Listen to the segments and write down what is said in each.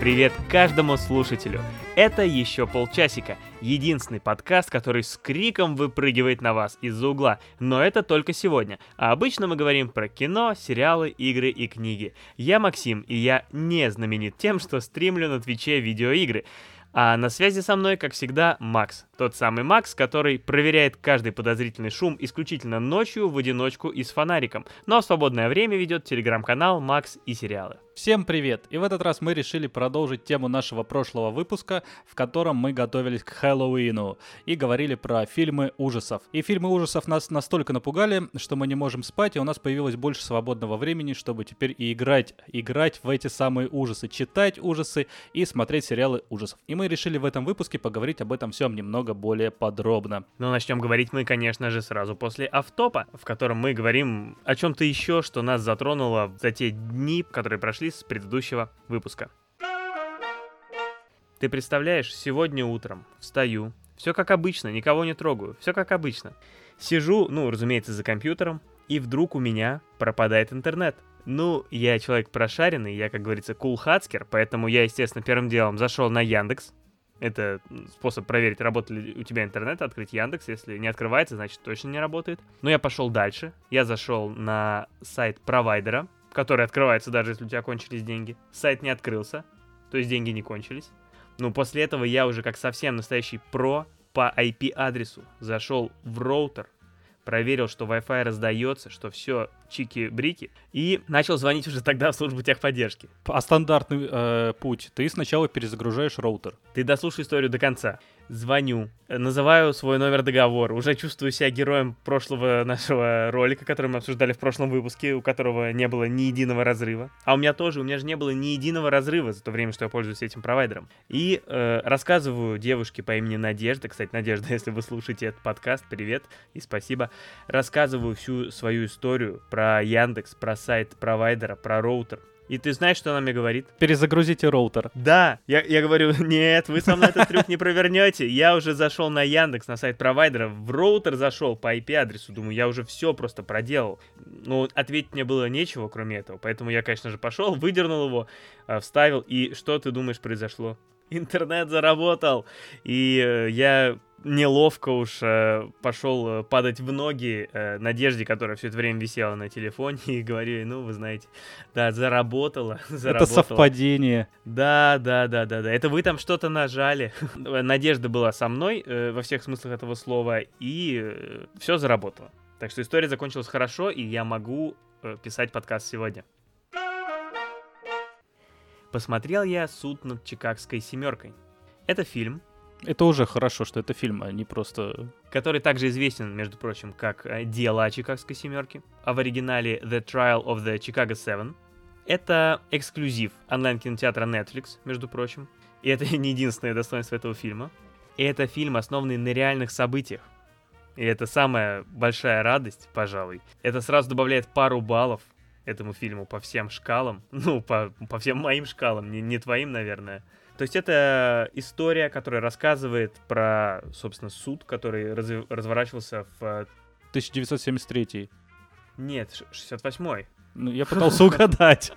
Привет каждому слушателю! Это еще полчасика, единственный подкаст, который с криком выпрыгивает на вас из-за угла. Но это только сегодня. А обычно мы говорим про кино, сериалы, игры и книги. Я Максим, и я не знаменит тем, что стримлю на Твиче видеоигры. А на связи со мной, как всегда, Макс. Тот самый Макс, который проверяет каждый подозрительный шум исключительно ночью в одиночку и с фонариком, но в свободное время ведет телеграм-канал Макс и сериалы. Всем привет! И в этот раз мы решили продолжить тему нашего прошлого выпуска, в котором мы готовились к Хэллоуину и говорили про фильмы ужасов. И фильмы ужасов нас настолько напугали, что мы не можем спать, и у нас появилось больше свободного времени, чтобы теперь и играть, играть в эти самые ужасы, читать ужасы и смотреть сериалы ужасов. И мы решили в этом выпуске поговорить об этом всем немного более подробно. Но начнем говорить мы, конечно же, сразу после автопа, в котором мы говорим о чем-то еще, что нас затронуло за те дни, которые прошли с предыдущего выпуска. Ты представляешь, сегодня утром встаю, все как обычно, никого не трогаю, все как обычно. Сижу, ну, разумеется, за компьютером, и вдруг у меня пропадает интернет. Ну, я человек прошаренный, я, как говорится, кулхацкер, поэтому я, естественно, первым делом зашел на Яндекс. Это способ проверить, работает ли у тебя интернет, открыть Яндекс. Если не открывается, значит точно не работает. Но я пошел дальше. Я зашел на сайт провайдера, который открывается даже если у тебя кончились деньги. Сайт не открылся, то есть деньги не кончились. Ну, после этого я уже как совсем настоящий про по IP-адресу зашел в роутер, проверил, что Wi-Fi раздается, что все чики-брики, и начал звонить уже тогда в службу техподдержки. А стандартный э, путь? Ты сначала перезагружаешь роутер. Ты дослушай историю до конца звоню, называю свой номер договора, уже чувствую себя героем прошлого нашего ролика, который мы обсуждали в прошлом выпуске, у которого не было ни единого разрыва. А у меня тоже, у меня же не было ни единого разрыва за то время, что я пользуюсь этим провайдером. И э, рассказываю девушке по имени Надежда, кстати, Надежда, если вы слушаете этот подкаст, привет и спасибо. Рассказываю всю свою историю про Яндекс, про сайт провайдера, про роутер, и ты знаешь, что она мне говорит? Перезагрузите роутер. Да, я, я говорю, нет, вы со мной этот трюк не провернете. Я уже зашел на Яндекс, на сайт провайдера, в роутер зашел по IP-адресу, думаю, я уже все просто проделал. Но ответить мне было нечего, кроме этого. Поэтому я, конечно же, пошел, выдернул его, э, вставил. И что ты думаешь произошло? Интернет заработал. И э, я неловко уж э, пошел э, падать в ноги Надежде, которая все это время висела на телефоне, и говорю, ну, вы знаете, да, заработало, заработало. Это совпадение. Да, да, да, да, да. Это вы там что-то нажали. Надежда была со мной во всех смыслах этого слова, и все заработало. Так что история закончилась хорошо, и я могу писать подкаст сегодня. Посмотрел я «Суд над Чикагской семеркой». Это фильм, это уже хорошо, что это фильм, а не просто... Который также известен, между прочим, как «Дело о Чикагской семерке», а в оригинале «The Trial of the Chicago Seven». Это эксклюзив онлайн-кинотеатра Netflix, между прочим. И это не единственное достоинство этого фильма. И это фильм, основанный на реальных событиях. И это самая большая радость, пожалуй. Это сразу добавляет пару баллов этому фильму по всем шкалам. Ну, по, по всем моим шкалам, не, не твоим, наверное. То есть это история, которая рассказывает про, собственно, суд, который раз, разворачивался в... 1973. Нет, 68-й. Ну, я пытался угадать.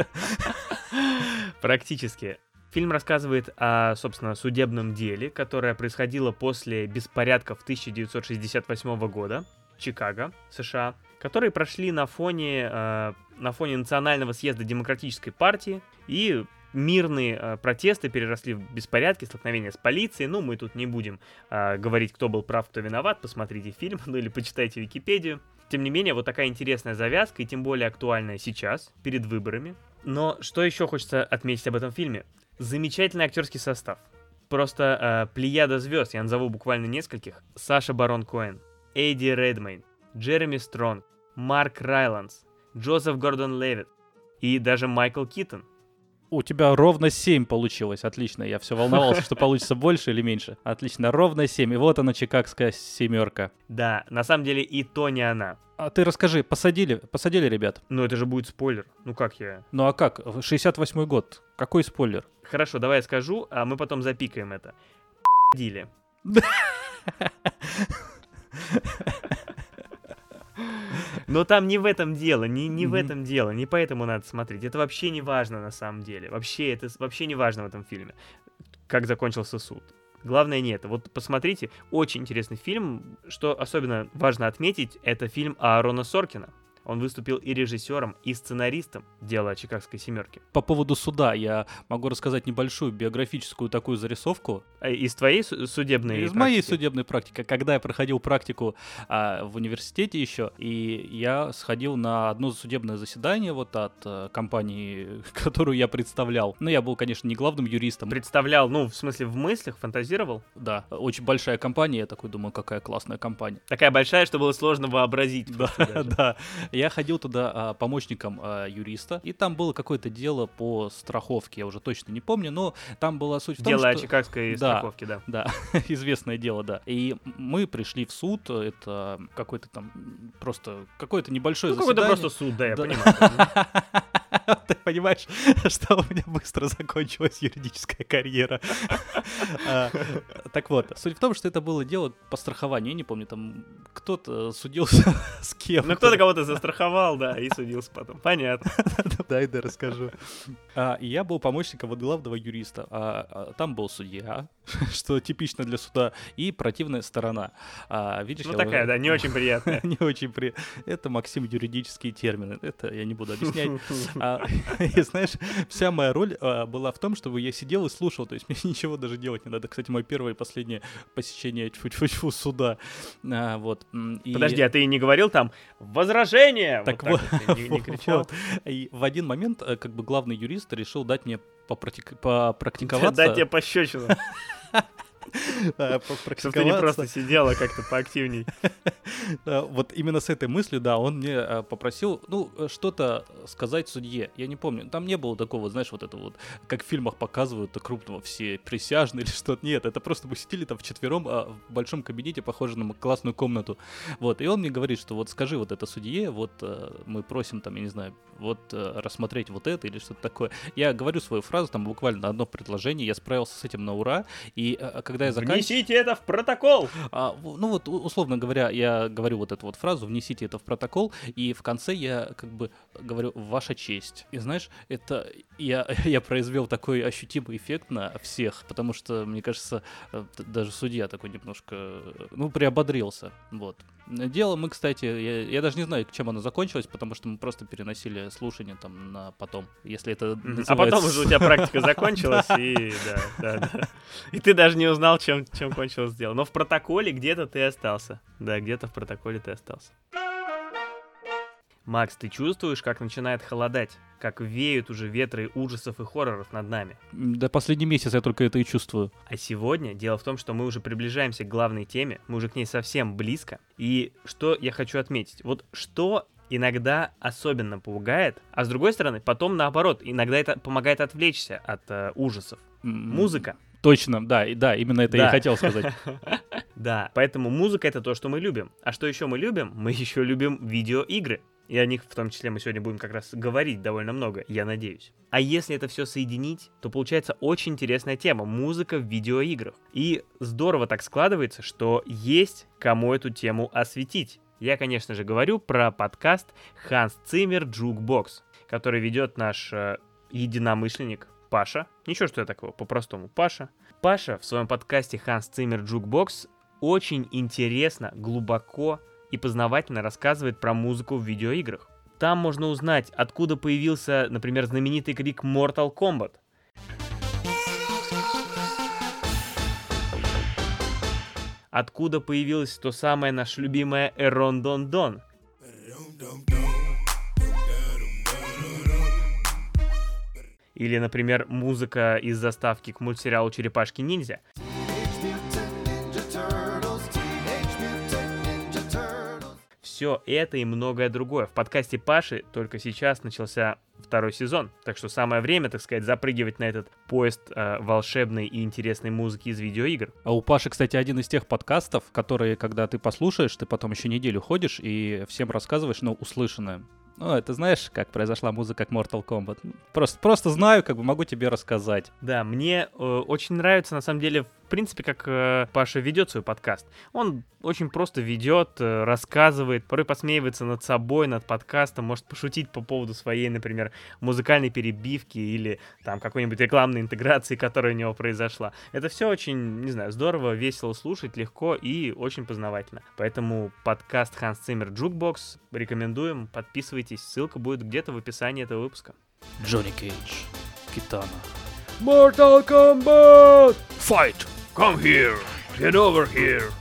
Практически. Фильм рассказывает о, собственно, судебном деле, которое происходило после беспорядков 1968 года в Чикаго, США, которые прошли на фоне, э, на фоне Национального съезда Демократической партии и мирные э, протесты переросли в беспорядки, столкновения с полицией. Ну, мы тут не будем э, говорить, кто был прав, кто виноват. Посмотрите фильм, ну или почитайте Википедию. Тем не менее, вот такая интересная завязка, и тем более актуальная сейчас, перед выборами. Но что еще хочется отметить об этом фильме? Замечательный актерский состав. Просто э, плеяда звезд, я назову буквально нескольких. Саша Барон Коэн, Эйди Редмейн, Джереми Стронг, Марк Райландс, Джозеф Гордон Левит и даже Майкл Китон у тебя ровно 7 получилось. Отлично. Я все волновался, что получится больше или меньше. Отлично. Ровно 7. И вот она, чикагская семерка. Да, на самом деле и то не она. А ты расскажи, посадили, посадили ребят? Ну это же будет спойлер. Ну как я? Ну а как? 68 год. Какой спойлер? Хорошо, давай я скажу, а мы потом запикаем это. Дили. Но там не в этом дело, не, не в этом дело, не поэтому надо смотреть. Это вообще не важно на самом деле. Вообще, это вообще не важно в этом фильме, как закончился суд. Главное не это. Вот посмотрите, очень интересный фильм. Что особенно важно отметить, это фильм Аарона Соркина. Он выступил и режиссером, и сценаристом дела о Чикагской семерке. По поводу суда я могу рассказать небольшую биографическую такую зарисовку. А Из твоей су- судебной Из моей практики? судебной практики, когда я проходил практику а, в университете еще, и я сходил на одно судебное заседание вот от э, компании, которую я представлял. Ну, я был, конечно, не главным юристом. Представлял, ну, в смысле, в мыслях, фантазировал? Да, очень большая компания, я такой думаю, какая классная компания. Такая большая, что было сложно вообразить. Да, да. Я ходил туда а, помощником а, юриста, и там было какое-то дело по страховке, я уже точно не помню, но там была суть в том, Дело о что... Чикагской Да. страховке, да. Да, известное дело, да. И мы пришли в суд, это какой-то там просто какое-то небольшое Ну, какой-то заседание. просто суд, да, я Да. понимаю. Ты понимаешь, что у меня быстро закончилась юридическая карьера. А, Так вот, суть в том, что это было дело по страхованию. Я не помню, там кто-то судился с кем. Ну, кто-то кого-то застраховал, да, и судился потом. Понятно. Дай, да, расскажу. А, я был помощником вот главного юриста. А, а, там был судья, что типично для суда, и противная сторона. А, видишь, Ну, я такая, да, не очень приятная. не очень при... Это, Максим, юридические термины. Это я не буду объяснять. А, и знаешь, вся моя роль а, была в том, чтобы я сидел и слушал, то есть мне ничего даже делать не надо. Кстати, мое первое и последнее посещение тьфу-тьфу-тьфу, суда. А, вот. и- Подожди, а ты не говорил там «Возражение!» Так вот. так вот не, не кричал? вот. И в один момент, э, как бы главный юрист решил дать мне попрактик- попрактиковаться. Дать тебе пощечину, чтобы ты не просто сидела как-то поактивней. Вот именно с этой мыслью, да, он мне э, попросил, ну, э, что-то сказать судье. Я не помню, там не было такого, знаешь, вот это вот, как в фильмах показывают, крупного все присяжные или что-то. Нет, это просто мы сидели там вчетвером а, в большом кабинете, похожем на классную комнату. Вот, и он мне говорит, что вот скажи вот это судье, вот э, мы просим там, я не знаю, вот э, рассмотреть вот это или что-то такое. Я говорю свою фразу, там буквально на одно предложение, я справился с этим на ура, и э, когда я заканчиваю... Внесите это в протокол! А, ну вот, условно говоря, я говорю вот эту вот фразу, внесите это в протокол, и в конце я как бы говорю «Ваша честь». И знаешь, это я, я произвел такой ощутимый эффект на всех, потому что, мне кажется, э, даже судья такой немножко, э, ну, приободрился, вот. Дело мы, кстати, я, я даже не знаю, чем оно закончилось, потому что мы просто переносили слушание там на потом, если это Мгм. А потом называется- уже у тебя практика закончилась, и да, да, да. И ты даже не узнал, чем, чем кончилось дело. Но в протоколе где-то ты остался. Да, где-то в протоколе ты остался. Макс, ты чувствуешь, как начинает холодать? Как веют уже ветры ужасов и хорроров над нами? Да последний месяц я только это и чувствую. А сегодня дело в том, что мы уже приближаемся к главной теме, мы уже к ней совсем близко. И что я хочу отметить? Вот что иногда особенно пугает, а с другой стороны, потом наоборот, иногда это помогает отвлечься от э, ужасов. М, Музыка. Точно, да, и да, именно это я Да. и хотел сказать. Да, поэтому музыка это то, что мы любим. А что еще мы любим? Мы еще любим видеоигры. И о них в том числе мы сегодня будем как раз говорить довольно много, я надеюсь. А если это все соединить, то получается очень интересная тема — музыка в видеоиграх. И здорово так складывается, что есть кому эту тему осветить. Я, конечно же, говорю про подкаст Hans Zimmer Jukebox, который ведет наш э, единомышленник Паша. Ничего, что я такого, по-простому, Паша. Паша в своем подкасте Hans Zimmer Jukebox очень интересно, глубоко и познавательно рассказывает про музыку в видеоиграх. Там можно узнать, откуда появился, например, знаменитый крик Mortal Kombat. Откуда появилось то самое наше любимое Эрон Дон Дон. Или, например, музыка из заставки к мультсериалу «Черепашки-ниндзя». Все это и многое другое. В подкасте Паши только сейчас начался второй сезон, так что самое время, так сказать, запрыгивать на этот поезд э, волшебной и интересной музыки из видеоигр. А у Паши, кстати, один из тех подкастов, которые, когда ты послушаешь, ты потом еще неделю ходишь и всем рассказываешь, ну, услышанное. Ну, это знаешь, как произошла музыка к Mortal Kombat? Просто, просто знаю, как бы могу тебе рассказать. Да, мне э, очень нравится, на самом деле, принципе, как э, Паша ведет свой подкаст. Он очень просто ведет, э, рассказывает, порой посмеивается над собой, над подкастом, может пошутить по поводу своей, например, музыкальной перебивки или там какой-нибудь рекламной интеграции, которая у него произошла. Это все очень, не знаю, здорово, весело слушать, легко и очень познавательно. Поэтому подкаст Hans Zimmer Jukebox рекомендуем, подписывайтесь, ссылка будет где-то в описании этого выпуска. Джонни Кейдж, Китана. Mortal Kombat! Fight! Come here! Get over here!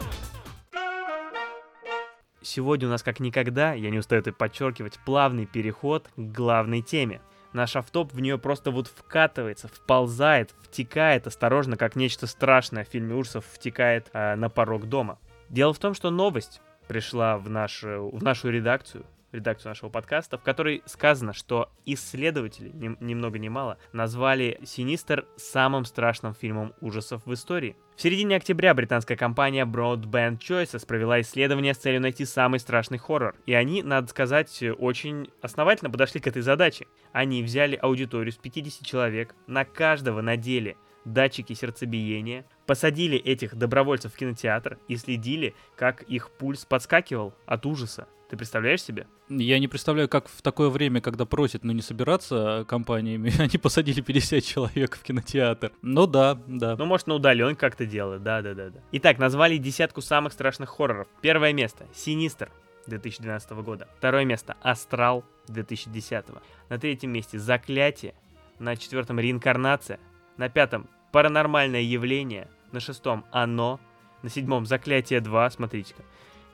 Сегодня у нас как никогда, я не устаю это подчеркивать, плавный переход к главной теме. Наш автоп в нее просто вот вкатывается, вползает, втекает осторожно, как нечто страшное в фильме ужасов втекает э, на порог дома. Дело в том, что новость пришла в, наш, в нашу редакцию, редакцию нашего подкаста, в которой сказано, что исследователи, ни, ни много ни мало, назвали «Синистер» самым страшным фильмом ужасов в истории. В середине октября британская компания Broadband Choices провела исследование с целью найти самый страшный хоррор. И они, надо сказать, очень основательно подошли к этой задаче. Они взяли аудиторию с 50 человек, на каждого надели датчики сердцебиения, посадили этих добровольцев в кинотеатр и следили, как их пульс подскакивал от ужаса. Ты представляешь себе? Я не представляю, как в такое время, когда просят, ну, не собираться компаниями, они посадили 50 человек в кинотеатр. Ну да, да. Ну, может, на удаленке как-то делают, да-да-да. Итак, назвали десятку самых страшных хорроров. Первое место — «Синистер», 2012 года. Второе место — «Астрал» 2010. На третьем месте «Заклятие». На четвертом «Реинкарнация». На пятом «Паранормальное явление». На шестом «Оно». На седьмом «Заклятие 2», смотрите-ка.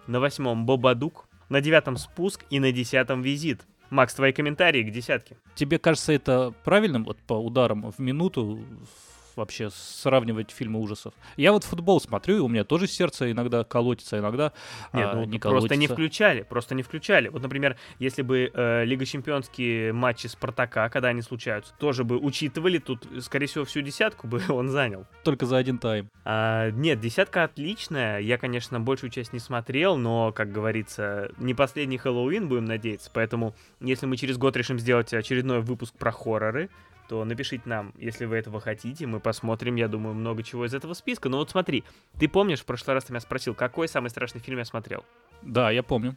На восьмом «Бобадук» на девятом спуск и на десятом визит. Макс, твои комментарии к десятке. Тебе кажется это правильным вот по ударам в минуту вообще сравнивать фильмы ужасов. Я вот футбол смотрю, и у меня тоже сердце иногда колотится, иногда Нет, а, ну, не просто колотится. не включали, просто не включали. Вот, например, если бы э, Лига Чемпионские матчи Спартака, когда они случаются, тоже бы учитывали, тут, скорее всего, всю десятку бы он занял. Только за один тайм. А, нет, десятка отличная. Я, конечно, большую часть не смотрел, но, как говорится, не последний Хэллоуин, будем надеяться. Поэтому, если мы через год решим сделать очередной выпуск про хорроры, то напишите нам, если вы этого хотите. Мы посмотрим, я думаю, много чего из этого списка. Но вот смотри, ты помнишь, в прошлый раз ты меня спросил, какой самый страшный фильм я смотрел? Да, я помню.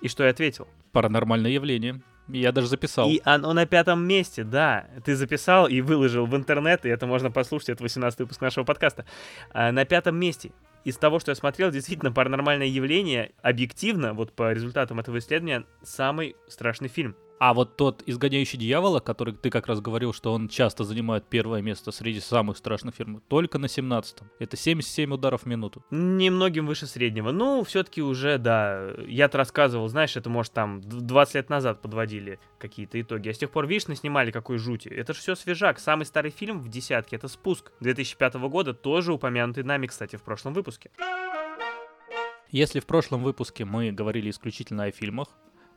И что я ответил? Паранормальное явление. Я даже записал. И оно на пятом месте, да. Ты записал и выложил в интернет, и это можно послушать, это 18 выпуск нашего подкаста. А, на пятом месте. Из того, что я смотрел, действительно, паранормальное явление, объективно, вот по результатам этого исследования, самый страшный фильм. А вот тот изгоняющий дьявола, который ты как раз говорил, что он часто занимает первое место среди самых страшных фильмов, только на 17-м. Это 77 ударов в минуту. Немногим выше среднего. Ну, все-таки уже, да. Я-то рассказывал, знаешь, это, может, там 20 лет назад подводили какие-то итоги. А с тех пор, видишь, снимали какой жути. Это же все свежак. Самый старый фильм в десятке — это «Спуск» 2005 года, тоже упомянутый нами, кстати, в прошлом выпуске. Если в прошлом выпуске мы говорили исключительно о фильмах,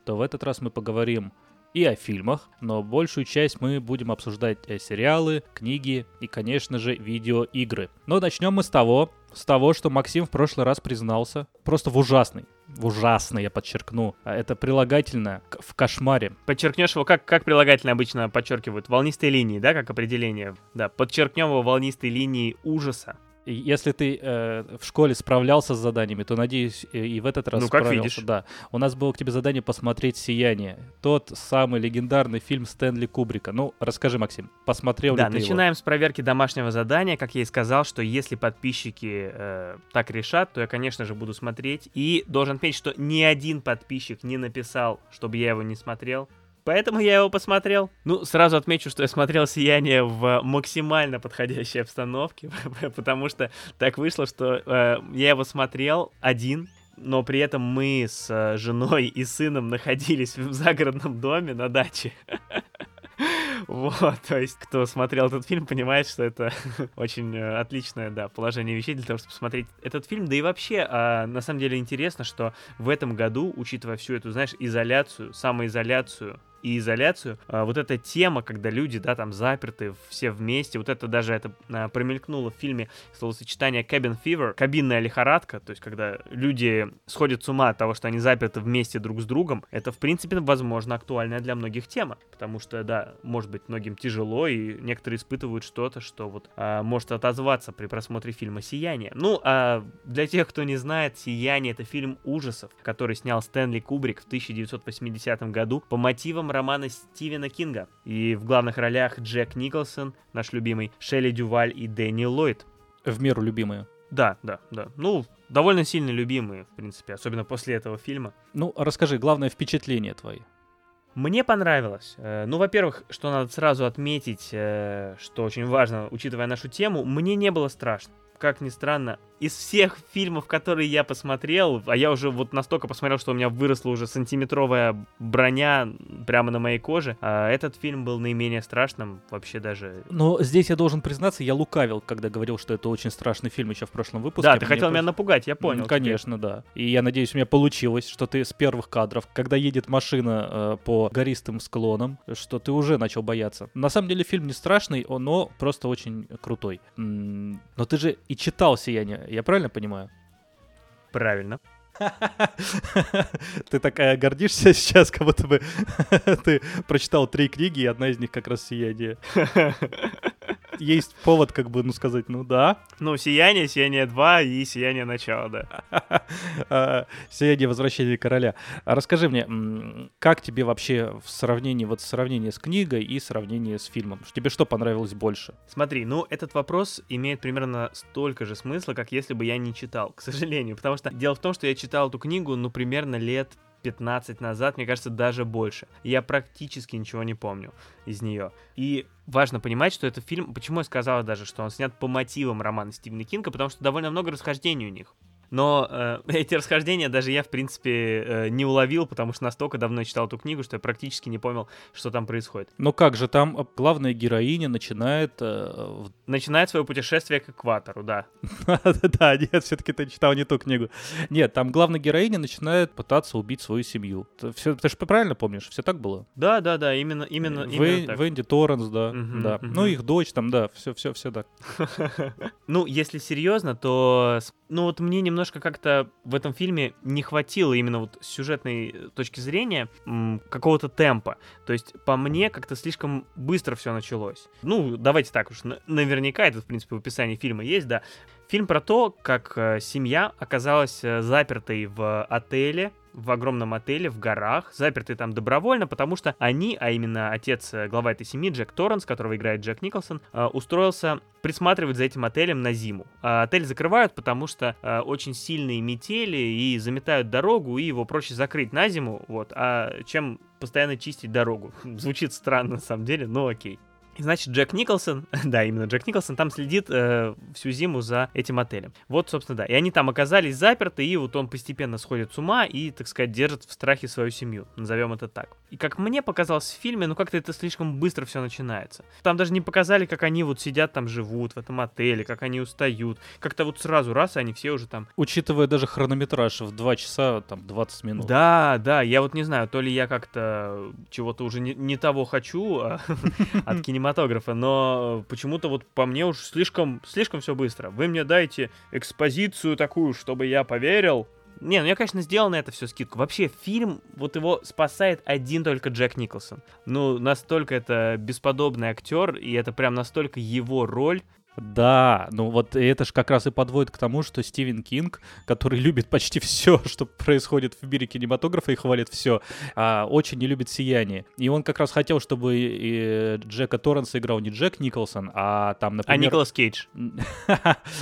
то в этот раз мы поговорим и о фильмах, но большую часть мы будем обсуждать э, сериалы, книги и, конечно же, видеоигры. Но начнем мы с того, с того, что Максим в прошлый раз признался просто в ужасной, в я подчеркну, а это прилагательное в кошмаре. Подчеркнешь его, как, как прилагательно обычно подчеркивают, волнистой линии, да, как определение. Да, подчеркнем его волнистой линии ужаса. Если ты э, в школе справлялся с заданиями, то надеюсь и в этот раз Ну, как справился. видишь. Да, у нас было к тебе задание посмотреть «Сияние», тот самый легендарный фильм Стэнли Кубрика. Ну, расскажи, Максим, посмотрел Да, ли ты его? начинаем с проверки домашнего задания. Как я и сказал, что если подписчики э, так решат, то я, конечно же, буду смотреть. И должен отметить, что ни один подписчик не написал, чтобы я его не смотрел. Поэтому я его посмотрел. Ну, сразу отмечу, что я смотрел «Сияние» в максимально подходящей обстановке, потому что так вышло, что э, я его смотрел один, но при этом мы с э, женой и сыном находились в загородном доме на даче. Вот, то есть, кто смотрел этот фильм, понимает, что это очень э, отличное, да, положение вещей для того, чтобы посмотреть этот фильм. Да и вообще, а, на самом деле интересно, что в этом году, учитывая всю эту, знаешь, изоляцию, самоизоляцию, и изоляцию. А, вот эта тема, когда люди, да, там заперты все вместе, вот это даже это а, промелькнуло в фильме словосочетание cabin fever, кабинная лихорадка, то есть когда люди сходят с ума от того, что они заперты вместе друг с другом, это, в принципе, возможно, актуальная для многих тема, потому что, да, может быть, многим тяжело, и некоторые испытывают что-то, что вот а, может отозваться при просмотре фильма «Сияние». Ну, а для тех, кто не знает, «Сияние» — это фильм ужасов, который снял Стэнли Кубрик в 1980 году по мотивам романа Стивена Кинга. И в главных ролях Джек Николсон, наш любимый, Шелли Дюваль и Дэнни Ллойд. В меру любимые. Да, да, да. Ну, довольно сильно любимые, в принципе, особенно после этого фильма. Ну, расскажи, главное впечатление твои. Мне понравилось. Э, ну, во-первых, что надо сразу отметить, э, что очень важно, учитывая нашу тему, мне не было страшно. Как ни странно, из всех фильмов, которые я посмотрел, а я уже вот настолько посмотрел, что у меня выросла уже сантиметровая броня прямо на моей коже, а этот фильм был наименее страшным, вообще даже... Но здесь я должен признаться, я лукавил, когда говорил, что это очень страшный фильм еще в прошлом выпуске. Да, ты хотел просто... меня напугать, я понял. Конечно, теперь. да. И я надеюсь, у меня получилось, что ты с первых кадров, когда едет машина э, по гористым склонам, что ты уже начал бояться. На самом деле фильм не страшный, но просто очень крутой. Но ты же и читал «Сияние», я правильно понимаю? Правильно. Ты такая гордишься сейчас, как будто бы ты прочитал три книги, и одна из них как раз «Сияние». Есть повод, как бы, ну, сказать, ну да. Ну, «Сияние», «Сияние 2» и «Сияние начала», да. А, «Сияние возвращения короля». А расскажи мне, как тебе вообще в сравнении, вот сравнение с книгой и сравнение с фильмом? Тебе что понравилось больше? Смотри, ну, этот вопрос имеет примерно столько же смысла, как если бы я не читал, к сожалению. Потому что дело в том, что я читал эту книгу, ну, примерно лет 15 назад, мне кажется, даже больше. Я практически ничего не помню из нее. И важно понимать, что это фильм... Почему я сказала даже, что он снят по мотивам романа Стивена Кинга? Потому что довольно много расхождений у них. Но э, эти расхождения даже я, в принципе, э, не уловил, потому что настолько давно читал эту книгу, что я практически не понял, что там происходит. Но как же, там главная героиня начинает... Э, начинает свое путешествие к экватору, да. Да, нет, все-таки ты читал не ту книгу. Нет, там главная героиня начинает пытаться убить свою семью. Ты, все, ты же правильно помнишь? Все так было? Да, да, да, именно, именно, именно. Венди Торренс, да, да. Ну, их дочь там, да, все, все, все так. Ну, если серьезно, то, ну, вот мне немного немножко как-то в этом фильме не хватило именно вот сюжетной э, точки зрения какого-то темпа. То есть по мне как-то слишком быстро все началось. Ну, давайте так уж, наверняка это, в принципе, в описании фильма есть, да. Фильм про то, как э, семья оказалась э, запертой в отеле, в огромном отеле в горах, заперты там добровольно, потому что они, а именно отец э, глава этой семьи, Джек Торренс, которого играет Джек Николсон, э, устроился присматривать за этим отелем на зиму. А отель закрывают, потому что э, очень сильные метели и заметают дорогу, и его проще закрыть на зиму, вот, а чем постоянно чистить дорогу. Звучит странно на самом деле, но окей. Значит, Джек Николсон, да, именно Джек Николсон, там следит э, всю зиму за этим отелем. Вот, собственно, да. И они там оказались заперты, и вот он постепенно сходит с ума и, так сказать, держит в страхе свою семью. Назовем это так. И как мне показалось в фильме, ну как-то это слишком быстро все начинается. Там даже не показали, как они вот сидят там, живут в этом отеле, как они устают. Как-то вот сразу раз, и они все уже там... Учитывая даже хронометраж в 2 часа, там, 20 минут. Да, да, я вот не знаю, то ли я как-то чего-то уже не, не того хочу а, от кинематографа, кинематографа, но почему-то вот по мне уж слишком, слишком все быстро. Вы мне дайте экспозицию такую, чтобы я поверил. Не, ну я, конечно, сделал на это все скидку. Вообще, фильм, вот его спасает один только Джек Николсон. Ну, настолько это бесподобный актер, и это прям настолько его роль, да, ну вот это же как раз и подводит к тому, что Стивен Кинг, который любит почти все, что происходит в мире кинематографа и хвалит все, а, очень не любит «Сияние». И он как раз хотел, чтобы Джека Торренса играл не Джек Николсон, а там, например... А Николас Кейдж.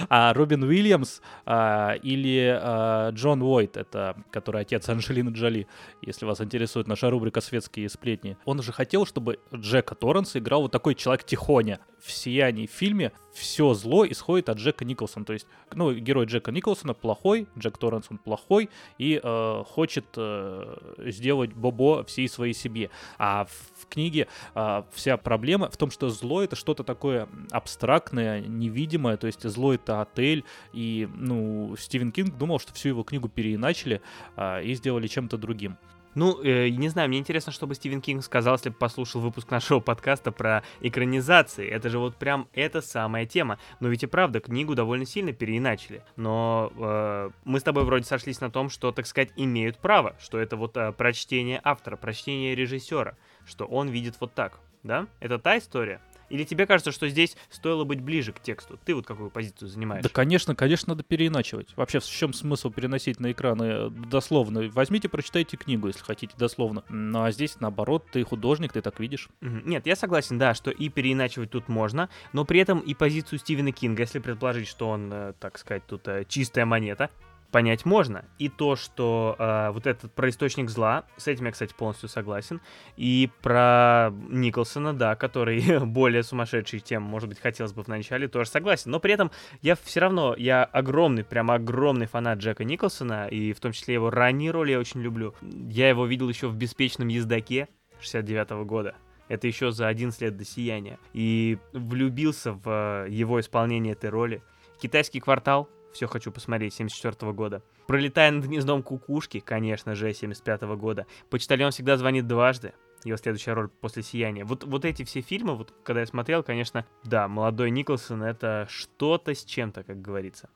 а Робин Уильямс а, или а, Джон Уойт, это который отец Анджелины Джоли, если вас интересует наша рубрика «Светские сплетни». Он же хотел, чтобы Джека Торренса играл вот такой человек-тихоня. В «Сиянии» в фильме все зло исходит от Джека Николсона. То есть, ну, герой Джека Николсона плохой, Джек Торренс он плохой и э, хочет э, сделать Бобо всей своей себе. А в, в книге э, вся проблема в том, что зло это что-то такое абстрактное, невидимое. То есть зло это отель. И, ну, Стивен Кинг думал, что всю его книгу переиначили э, и сделали чем-то другим. Ну, э, не знаю, мне интересно, что бы Стивен Кинг сказал, если бы послушал выпуск нашего подкаста про экранизации. Это же вот прям эта самая тема. Но ведь и правда, книгу довольно сильно переиначили. Но э, мы с тобой вроде сошлись на том, что, так сказать, имеют право, что это вот э, прочтение автора, прочтение режиссера, что он видит вот так. Да? Это та история? Или тебе кажется, что здесь стоило быть ближе к тексту? Ты вот какую позицию занимаешь? Да, конечно, конечно, надо переиначивать. Вообще, в чем смысл переносить на экраны э, дословно? Возьмите, прочитайте книгу, если хотите, дословно. Ну а здесь, наоборот, ты художник, ты так видишь. Нет, я согласен, да, что и переиначивать тут можно, но при этом и позицию Стивена Кинга, если предположить, что он, э, так сказать, тут э, чистая монета, понять можно. И то, что э, вот этот про источник зла, с этим я, кстати, полностью согласен. И про Николсона, да, который более сумасшедший, тем, может быть, хотелось бы вначале, тоже согласен. Но при этом я все равно, я огромный, прям огромный фанат Джека Николсона, и в том числе его ранние роли я очень люблю. Я его видел еще в «Беспечном ездаке» 69 -го года. Это еще за 11 лет до «Сияния». И влюбился в его исполнение этой роли. «Китайский квартал» все хочу посмотреть, 74 года. Пролетая над гнездом кукушки, конечно же, 75 года. Почтальон всегда звонит дважды. Его следующая роль после «Сияния». Вот, вот эти все фильмы, вот когда я смотрел, конечно, да, молодой Николсон — это что-то с чем-то, как говорится.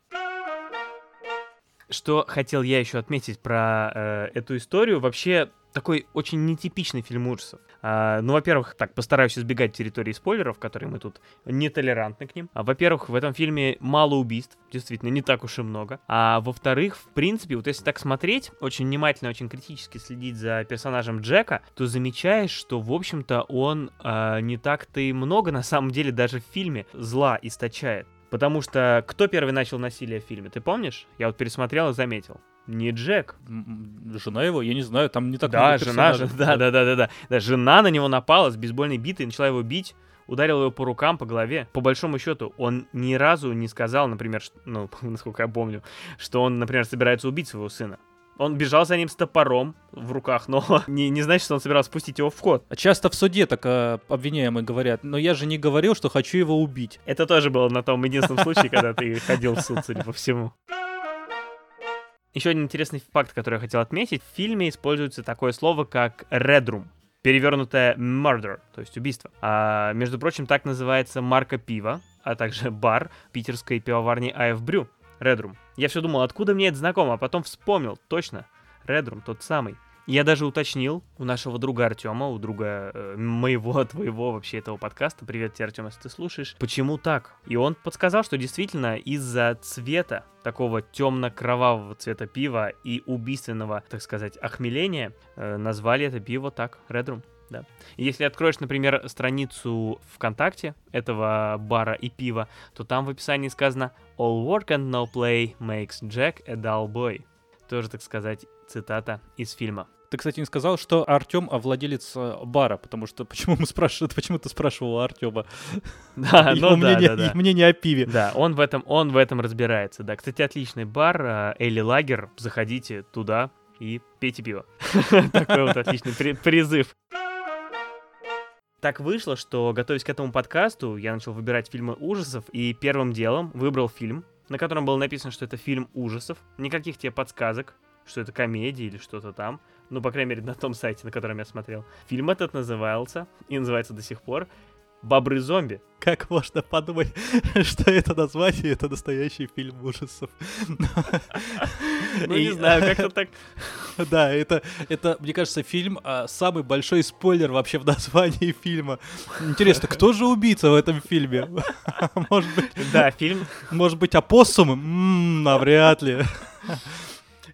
Что хотел я еще отметить про э, эту историю, вообще такой очень нетипичный фильм ужасов. А, ну, во-первых, так, постараюсь избегать территории спойлеров, которые мы тут нетолерантны к ним. А, во-первых, в этом фильме мало убийств, действительно, не так уж и много. А во-вторых, в принципе, вот если так смотреть, очень внимательно, очень критически следить за персонажем Джека, то замечаешь, что, в общем-то, он а, не так-то и много, на самом деле, даже в фильме зла источает. Потому что кто первый начал насилие в фильме, ты помнишь? Я вот пересмотрел и заметил. Не Джек. Жена его, я не знаю, там не так да, много жена, жена, да, да, да, да, да, да. Жена на него напала с бейсбольной битой, начала его бить, ударила его по рукам, по голове. По большому счету, он ни разу не сказал, например, что, ну, насколько я помню, что он, например, собирается убить своего сына. Он бежал за ним с топором в руках, но не, не значит, что он собирался спустить его в ход. А часто в суде так а, обвиняемые говорят, но я же не говорил, что хочу его убить. Это тоже было на том единственном случае, когда ты ходил в суд, судя по всему. Еще один интересный факт, который я хотел отметить. В фильме используется такое слово, как «red перевернутое murder, то есть убийство. А, между прочим, так называется марка пива, а также бар питерской пивоварни AF Brew, Red Я все думал, откуда мне это знакомо, а потом вспомнил, точно, Red тот самый. Я даже уточнил у нашего друга Артема, у друга э, моего, твоего вообще этого подкаста, привет тебе, Артем, если ты слушаешь, почему так? И он подсказал, что действительно из-за цвета, такого темно-кровавого цвета пива и убийственного, так сказать, охмеления, э, назвали это пиво так, Red Room. Да. Если откроешь, например, страницу ВКонтакте этого бара и пива, то там в описании сказано «All work and no play makes Jack a dull boy». Тоже, так сказать, цитата из фильма. Ты, кстати, не сказал, что Артем владелец э, бара, потому что почему мы спрашиваем, почему ты спрашивал Артема? Да, ну да, да, да. Мнение о пиве. Да, он в этом, он в этом разбирается. Да, кстати, отличный бар, э, Элли Лагер, заходите туда и пейте пиво. Такой вот отличный призыв. Так вышло, что, готовясь к этому подкасту, я начал выбирать фильмы ужасов, и первым делом выбрал фильм, на котором было написано, что это фильм ужасов. Никаких тебе подсказок, что это комедия или что-то там. Ну, по крайней мере, на том сайте, на котором я смотрел. Фильм этот назывался, и называется до сих пор, «Бобры-зомби». Как можно подумать, что это название, это настоящий фильм ужасов. Ну, не знаю, как-то так... Да, это, это, мне кажется, фильм, а, самый большой спойлер вообще в названии фильма. Интересно, кто же убийца в этом фильме? Может быть... Да, фильм... Может быть, опоссумы? Навряд ли.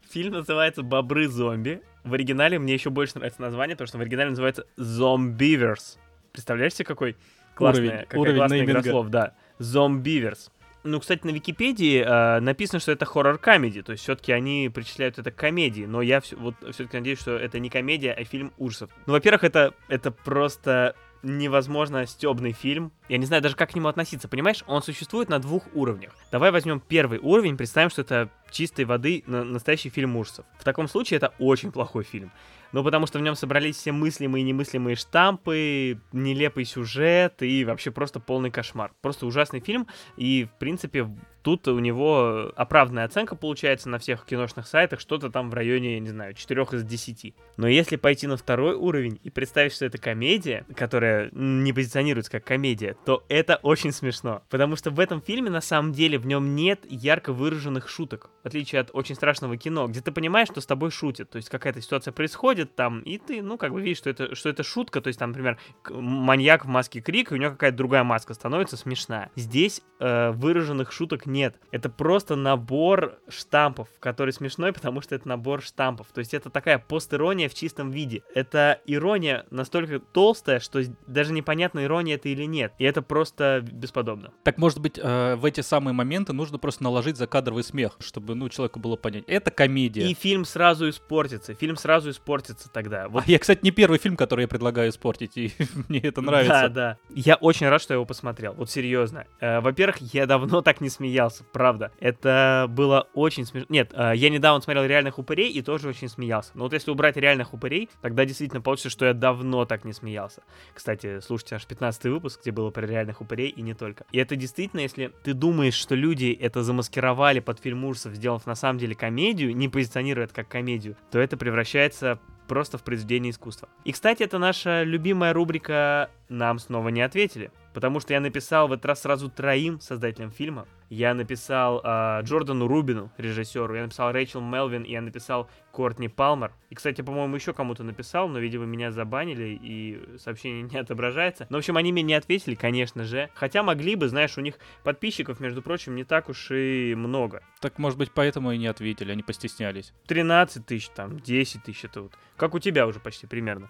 Фильм называется «Бобры-зомби». В оригинале мне еще больше нравится название, потому что в оригинале называется «Зомбиверс». Представляешь себе, какой классная, уровень, какая уровень классная игра слов? Да, «Зомбиверс». Ну, кстати, на Википедии э, написано, что это хоррор-комедия, то есть все-таки они причисляют это к комедии, но я все, вот все-таки надеюсь, что это не комедия, а фильм ужасов. Ну, во-первых, это, это просто невозможно стебный фильм. Я не знаю даже, как к нему относиться, понимаешь? Он существует на двух уровнях. Давай возьмем первый уровень, представим, что это чистой воды на настоящий фильм ужасов. В таком случае это очень плохой фильм. Ну, потому что в нем собрались все мыслимые и немыслимые штампы, нелепый сюжет и вообще просто полный кошмар. Просто ужасный фильм, и, в принципе, тут у него оправданная оценка получается на всех киношных сайтах, что-то там в районе, я не знаю, 4 из 10. Но если пойти на второй уровень и представить, что это комедия, которая не позиционируется как комедия, то это очень смешно. Потому что в этом фильме, на самом деле, в нем нет ярко выраженных шуток. В отличие от очень страшного кино, где ты понимаешь, что с тобой шутят. То есть какая-то ситуация происходит там, и ты, ну, как бы видишь, что это, что это шутка. То есть там, например, маньяк в маске Крик, и у него какая-то другая маска становится смешная. Здесь э, выраженных шуток нет. Это просто набор штампов, который смешной, потому что это набор штампов. То есть это такая постирония в чистом виде. Это ирония настолько толстая, что даже непонятно, ирония это или нет. И это просто бесподобно. Так, может быть, э, в эти самые моменты нужно просто наложить закадровый смех, чтобы, ну, человеку было понять. Это комедия. И фильм сразу испортится. Фильм сразу испортится тогда. Вот. А я, кстати, не первый фильм, который я предлагаю испортить, и мне это нравится. Да, да. Я очень рад, что я его посмотрел. Вот серьезно. Э, во-первых, я давно так не смеялся правда. Это было очень смешно. Нет, э, я недавно смотрел «Реальных упырей» и тоже очень смеялся. Но вот если убрать «Реальных упырей», тогда действительно получится, что я давно так не смеялся. Кстати, слушайте аж 15 выпуск, где было про «Реальных упырей» и не только. И это действительно, если ты думаешь, что люди это замаскировали под фильм ужасов, сделав на самом деле комедию, не позиционируя это как комедию, то это превращается просто в произведение искусства. И, кстати, это наша любимая рубрика «Нам снова не ответили», потому что я написал в этот раз сразу троим создателям фильма, я написал э, Джордану Рубину, режиссеру, я написал Рэйчел Мелвин, я написал Кортни Палмер. И, кстати, по-моему, еще кому-то написал, но, видимо, меня забанили, и сообщение не отображается. Но, в общем, они мне не ответили, конечно же. Хотя могли бы, знаешь, у них подписчиков, между прочим, не так уж и много. Так, может быть, поэтому и не ответили, они постеснялись. 13 тысяч, там, 10 тысяч это вот. Как у тебя уже почти примерно.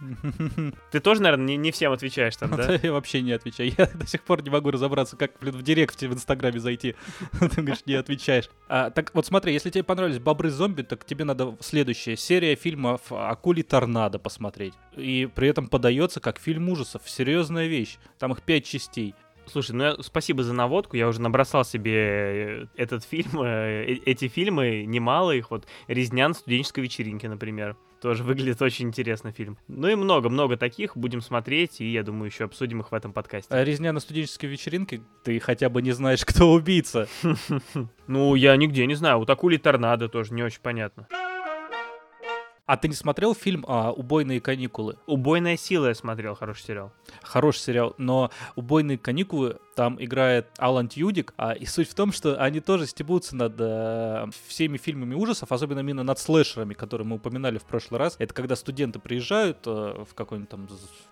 Ты тоже, наверное, не, не всем отвечаешь там, да? Я вообще не отвечаю. Я до сих пор не могу разобраться, как, блин, в директе в Инстаграме зайти. Ты говоришь, не отвечаешь. А, так вот смотри, если тебе понравились бобры-зомби, так тебе надо следующая серия фильмов «Акули торнадо» посмотреть. И при этом подается как фильм ужасов. Серьезная вещь. Там их пять частей. Слушай, ну я, спасибо за наводку. Я уже набросал себе э, этот фильм, э, э, эти фильмы, немало их. Вот «Резня на студенческой вечеринке», например. Тоже выглядит очень интересно фильм. Ну и много-много таких будем смотреть, и я думаю, еще обсудим их в этом подкасте. А резня на студенческой вечеринке? Ты хотя бы не знаешь, кто убийца. Ну, я нигде не знаю. У Такули Торнадо тоже не очень понятно. А ты не смотрел фильм а, «Убойные каникулы»? «Убойная сила» я смотрел, хороший сериал. Хороший сериал, но «Убойные каникулы» там играет Алан Тьюдик, а, и суть в том, что они тоже стебутся над э, всеми фильмами ужасов, особенно именно над слэшерами, которые мы упоминали в прошлый раз. Это когда студенты приезжают э, в какой-нибудь там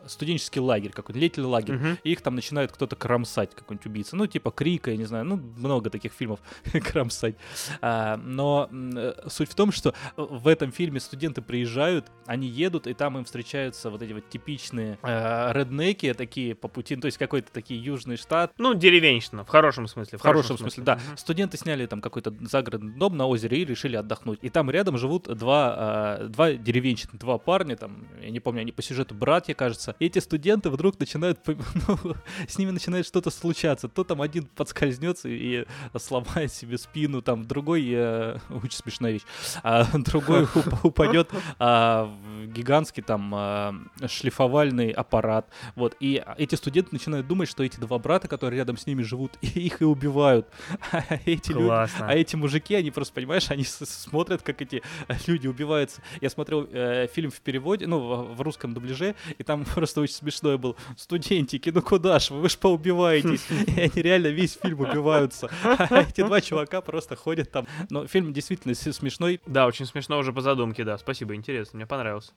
студенческий лагерь, какой-нибудь летний лагерь, uh-huh. и их там начинает кто-то кромсать, какой-нибудь убийца. Ну, типа Крика, я не знаю, ну, много таких фильмов кромсать. А, но э, суть в том, что в этом фильме студенты приезжают, они едут, и там им встречаются вот эти вот типичные э, реднеки такие по пути, ну, то есть какой-то такие южный штат. Ну, деревенщина, в хорошем смысле. В, в хорошем, смысле, смысле, да. Угу. Студенты сняли там какой-то загородный дом на озере и решили отдохнуть. И там рядом живут два, э, два деревенщины, два парня, там, я не помню, они по сюжету братья, кажется. И эти студенты вдруг начинают, ну, с ними начинает что-то случаться. То там один подскользнется и сломает себе спину, там другой, э, очень смешная вещь, а другой упадет а, гигантский там а, шлифовальный аппарат. Вот. И эти студенты начинают думать, что эти два брата, которые рядом с ними живут, их и убивают. А эти, люди, а эти мужики, они просто, понимаешь, они смотрят, как эти люди убиваются. Я смотрел э, фильм в переводе, ну, в, в русском дубляже, и там просто очень смешной был. Студентики, ну куда ж вы, вы ж поубиваетесь. И они реально весь фильм убиваются. А эти два чувака просто ходят там. Но фильм действительно смешной. Да, очень смешно уже по задумке, да. Спасибо Спасибо, интересно, мне понравился.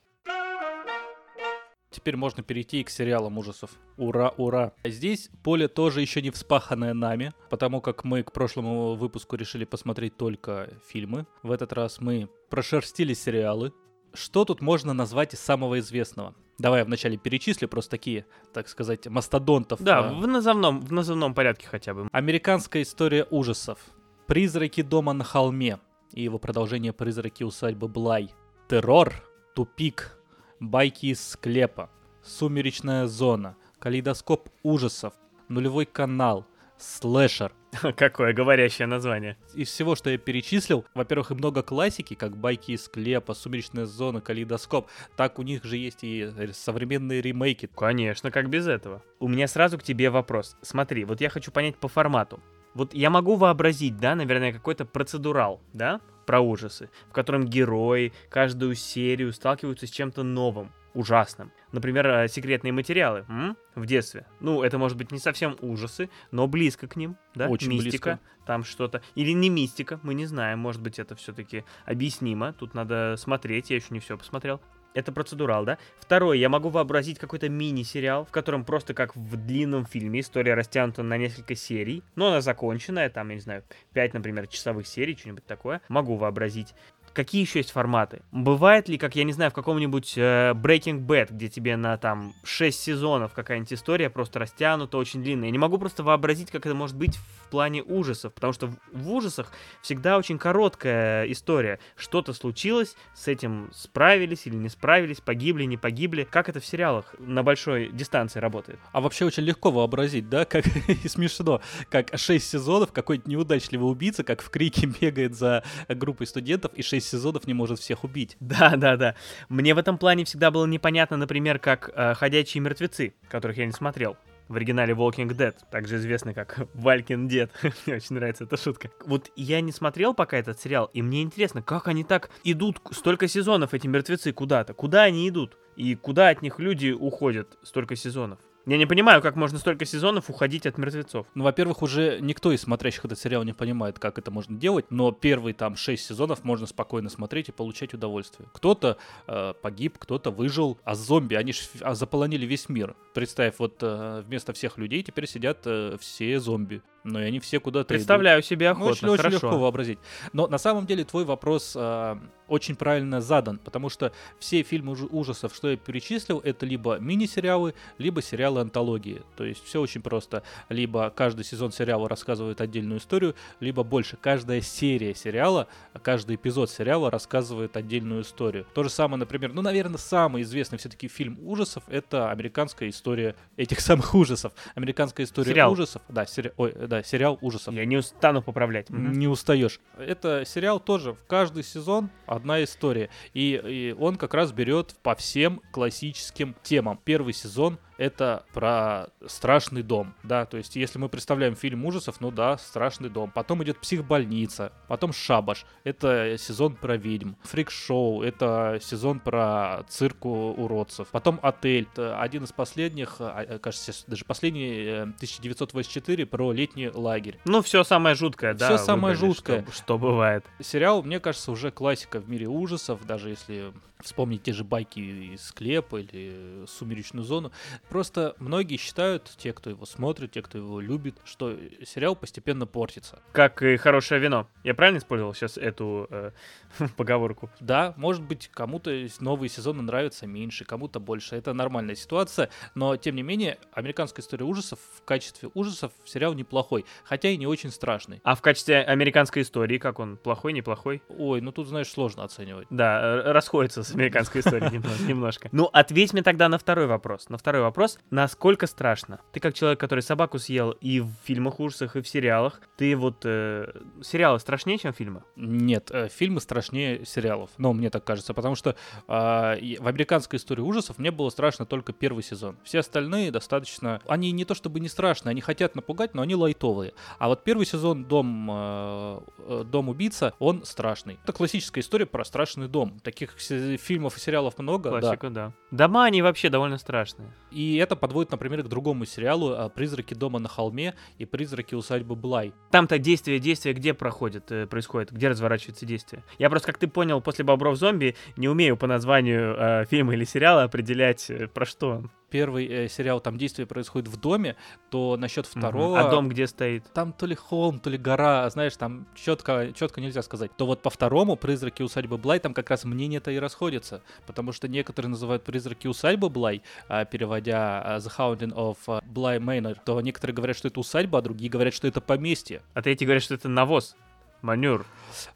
Теперь можно перейти к сериалам ужасов. Ура, ура. Здесь поле тоже еще не вспаханное нами, потому как мы к прошлому выпуску решили посмотреть только фильмы. В этот раз мы прошерстили сериалы. Что тут можно назвать из самого известного? Давай я вначале перечислю просто такие, так сказать, мастодонтов. Да, в, назовном, в назовном порядке хотя бы. Американская история ужасов. Призраки дома на холме и его продолжение Призраки усадьбы Блай. Террор, Тупик, Байки из склепа, Сумеречная зона, Калейдоскоп ужасов, Нулевой канал, слэшер. Какое говорящее название. Из всего, что я перечислил, во-первых, и много классики, как «Байки из склепа», «Сумеречная зона», «Калейдоскоп». Так у них же есть и современные ремейки. Конечно, как без этого. У меня сразу к тебе вопрос. Смотри, вот я хочу понять по формату. Вот я могу вообразить, да, наверное, какой-то процедурал, да, про ужасы, в котором герои каждую серию сталкиваются с чем-то новым, ужасным. Например, э, секретные материалы м? в детстве. Ну, это может быть не совсем ужасы, но близко к ним, да? Очень мистика, близко. там что-то. Или не мистика, мы не знаем, может быть, это все-таки объяснимо. Тут надо смотреть, я еще не все посмотрел. Это процедурал, да? Второе, я могу вообразить какой-то мини-сериал, в котором просто как в длинном фильме история растянута на несколько серий, но она законченная, там, я не знаю, 5, например, часовых серий, что-нибудь такое. Могу вообразить. Какие еще есть форматы? Бывает ли, как я не знаю, в каком-нибудь э, Breaking Bad, где тебе на там 6 сезонов какая-нибудь история просто растянута, очень длинная. Я не могу просто вообразить, как это может быть в плане ужасов, потому что в, в ужасах всегда очень короткая история. Что-то случилось, с этим справились или не справились, погибли, не погибли. Как это в сериалах на большой дистанции работает? А вообще очень легко вообразить, да, как и смешно, как 6 сезонов, какой-то неудачливый убийца, как в Крике бегает за группой студентов и 6 сезонов не может всех убить. Да, да, да. Мне в этом плане всегда было непонятно, например, как э, «Ходячие мертвецы», которых я не смотрел. В оригинале Walking Dead, также известный как Валькин Дед. мне очень нравится эта шутка. Вот я не смотрел пока этот сериал, и мне интересно, как они так идут столько сезонов, эти мертвецы, куда-то. Куда они идут? И куда от них люди уходят столько сезонов? Я не понимаю, как можно столько сезонов уходить от мертвецов. Ну, во-первых, уже никто из смотрящих этот сериал не понимает, как это можно делать, но первые там шесть сезонов можно спокойно смотреть и получать удовольствие. Кто-то э, погиб, кто-то выжил, а зомби, они же а заполонили весь мир. Представь, вот э, вместо всех людей теперь сидят э, все зомби. Но и они все куда-то Представляю идут. себе охотно, ну, очень, очень хорошо. легко вообразить. Но на самом деле твой вопрос э, очень правильно задан, потому что все фильмы уж- ужасов, что я перечислил, это либо мини-сериалы, либо сериалы-антологии. То есть все очень просто. Либо каждый сезон сериала рассказывает отдельную историю, либо больше. Каждая серия сериала, каждый эпизод сериала рассказывает отдельную историю. То же самое, например, ну, наверное, самый известный все-таки фильм ужасов — это американская история этих самых ужасов. Американская история Сериал. ужасов. Да, сери... Ой, да, сериал ужасов. Я не устану поправлять. Не устаешь. Это сериал тоже в каждый сезон одна история. И, и он как раз берет по всем классическим темам. Первый сезон это про страшный дом, да, то есть если мы представляем фильм ужасов, ну да, страшный дом. Потом идет психбольница, потом шабаш, это сезон про ведьм. Фрик-шоу, это сезон про цирк у- уродцев. Потом отель, это один из последних, а, а, кажется, даже последний, э, 1984, про летний лагерь. Ну, все самое жуткое, да. Всё самое жуткое. Что, что бывает. Сериал, мне кажется, уже классика в мире ужасов, даже если вспомнить те же байки из склепа или сумеречную зону. Просто многие считают, те, кто его смотрит, те, кто его любит, что сериал постепенно портится. Как и хорошее вино. Я правильно использовал сейчас эту э, поговорку? Да, может быть, кому-то новые сезоны нравятся меньше, кому-то больше. Это нормальная ситуация, но тем не менее, американская история ужасов в качестве ужасов сериал неплохой, хотя и не очень страшный. А в качестве американской истории, как он? Плохой, неплохой? Ой, ну тут, знаешь, сложно оценивать. Да, э, расходится с американской историей немно- немножко. Ну, ответь мне тогда на второй вопрос. На второй вопрос. Насколько страшно? Ты как человек, который собаку съел и в фильмах ужасах, и в сериалах, ты вот... э, сериалы страшнее, чем фильмы? Нет, э, фильмы страшнее сериалов. Ну, мне так кажется, потому что а, в американской истории ужасов мне было страшно только первый сезон. Все остальные достаточно... Они не то чтобы не страшные, они хотят напугать, но они лайтовые. А вот первый сезон «Дом, э, дом убийца», он страшный. Это классическая история про страшный дом. Таких фильмов и сериалов много, да. Классика, да. Дома, они вообще довольно страшные. И это подводит, например, к другому сериалу а, «Призраки дома на холме» и «Призраки усадьбы Блай». Там-то действие, действие где проходит, э, происходит, где разворачивается действие. Я просто, как ты понял, после «Бобров зомби» не умею по названию э, фильма или сериала определять, э, про что он. Первый э, сериал, там действие происходит в доме, то насчет второго... А дом где стоит? там то ли холм, то ли гора, знаешь, там четко, четко нельзя сказать. То вот по второму «Призраки усадьбы Блай» там как раз мнения-то и расходятся, потому что некоторые называют «Призраки усадьбы Блай», а, переводя а, «The Haunting of а, Bly Manor», то некоторые говорят, что это усадьба, а другие говорят, что это поместье. А третий говорит, что это навоз. Манюр.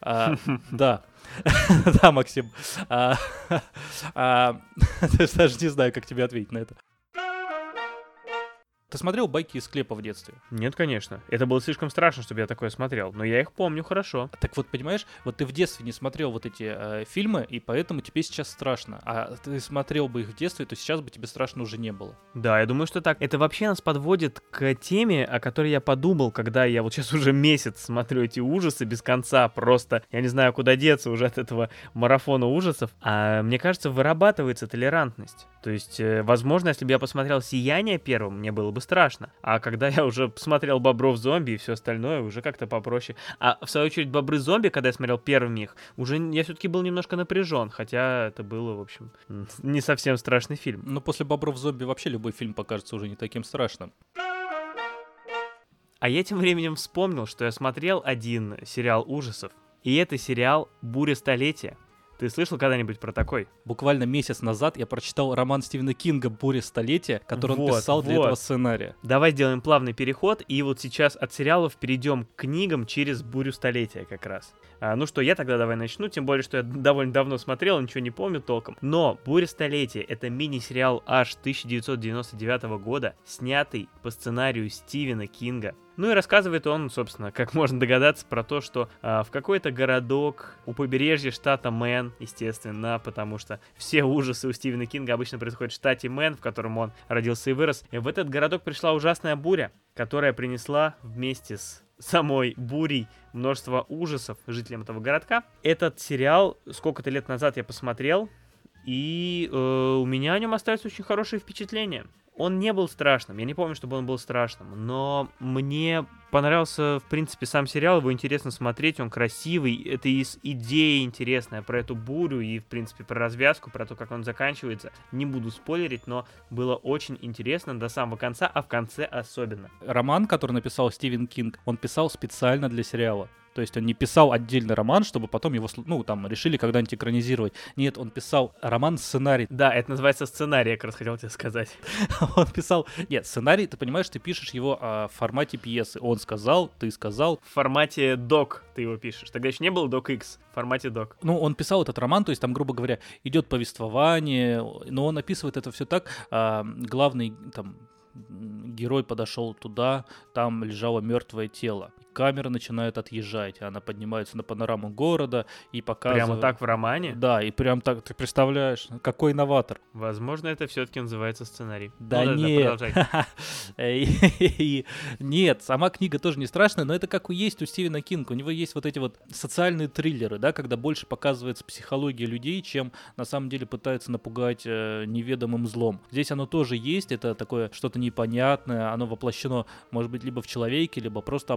А, Да. Да, Максим. А, а, Даже не знаю, как тебе ответить на это. Ты смотрел байки из склепа в детстве? Нет, конечно. Это было слишком страшно, чтобы я такое смотрел. Но я их помню хорошо. Так вот, понимаешь, вот ты в детстве не смотрел вот эти э, фильмы, и поэтому тебе сейчас страшно. А ты смотрел бы их в детстве, то сейчас бы тебе страшно уже не было. Да, я думаю, что так. Это вообще нас подводит к теме, о которой я подумал, когда я вот сейчас уже месяц смотрю эти ужасы без конца. Просто я не знаю, куда деться уже от этого марафона ужасов. А мне кажется, вырабатывается толерантность. То есть, э, возможно, если бы я посмотрел «Сияние» первым, мне было бы страшно. А когда я уже посмотрел «Бобров зомби» и все остальное, уже как-то попроще. А в свою очередь «Бобры зомби», когда я смотрел первым их, уже я все-таки был немножко напряжен, хотя это было, в общем, не совсем страшный фильм. Но после «Бобров зомби» вообще любой фильм покажется уже не таким страшным. А я тем временем вспомнил, что я смотрел один сериал ужасов. И это сериал «Буря столетия». Ты слышал когда-нибудь про такой? Буквально месяц назад я прочитал роман Стивена Кинга «Буря столетия», который Вот, он писал для вот. этого сценария. Давай сделаем плавный переход, и вот сейчас от сериалов перейдем к книгам через бурю столетия как раз. А, ну что, я тогда давай начну, тем более, что я довольно давно смотрел, ничего не помню толком. Но «Буря столетия» — это мини-сериал аж 1999 года, снятый по сценарию Стивена Кинга. Ну и рассказывает он, собственно, как можно догадаться, про то, что а, в какой-то городок у побережья штата Мэн, естественно, потому что все ужасы у Стивена Кинга обычно происходят в штате Мэн, в котором он родился и вырос. И в этот городок пришла ужасная буря, которая принесла вместе с самой бурей множество ужасов жителям этого городка. Этот сериал сколько-то лет назад я посмотрел, и э, у меня о нем остаются очень хорошие впечатления. Он не был страшным, я не помню, чтобы он был страшным, но мне понравился, в принципе, сам сериал, его интересно смотреть, он красивый, это и с- идея интересная про эту бурю и, в принципе, про развязку, про то, как он заканчивается. Не буду спойлерить, но было очень интересно до самого конца, а в конце особенно. Роман, который написал Стивен Кинг, он писал специально для сериала. То есть он не писал отдельный роман, чтобы потом его, ну, там, решили когда-нибудь экранизировать. Нет, он писал роман-сценарий. Да, это называется сценарий, я как раз хотел тебе сказать. Он писал... Нет, сценарий, ты понимаешь, ты пишешь его а, в формате пьесы. Он сказал, ты сказал. В формате док ты его пишешь. Тогда еще не было док X, в формате док. Ну, он писал этот роман, то есть там, грубо говоря, идет повествование, но он описывает это все так. а, главный там герой подошел туда, там лежало мертвое тело. Камера начинает отъезжать, она поднимается на панораму города и показывает... Прямо так в романе? Да, и прям так, ты представляешь, какой новатор. Возможно, это все-таки называется сценарий. Да Ну нет. Нет, сама книга тоже не страшная, но это как и есть у Стивена Кинга. У него есть вот эти вот социальные триллеры, да, когда больше показывается психология людей, чем на самом деле пытается напугать э, неведомым злом. Здесь оно тоже есть, это такое что-то непонятное, оно воплощено, может быть, либо в человеке, либо просто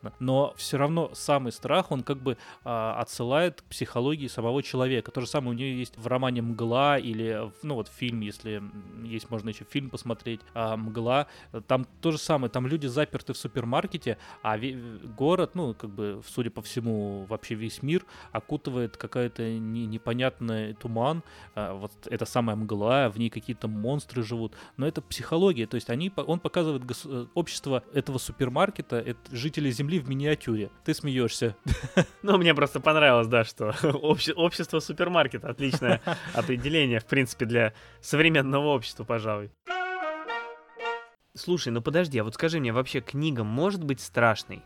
абстрактно. Но все равно самый страх, он как бы а, отсылает к психологии самого человека. То же самое у нее есть в романе «Мгла» или, ну вот фильм, если есть, можно еще фильм посмотреть, а, «Мгла». Там то же самое, там люди заперты в супермаркете, а город, ну, как бы, судя по всему, вообще весь мир окутывает какая-то не- непонятный туман, а, вот эта самая мгла, в ней какие-то монстры живут, но это психология, то есть они, он показывает э, общество этого супермаркета, это жители Земли в миниатюре. Ты смеешься. Ну, мне просто понравилось, да, что обще- общество супермаркет отличное определение, в принципе, для современного общества, пожалуй. Слушай, ну подожди, а вот скажи мне, вообще книга может быть страшной?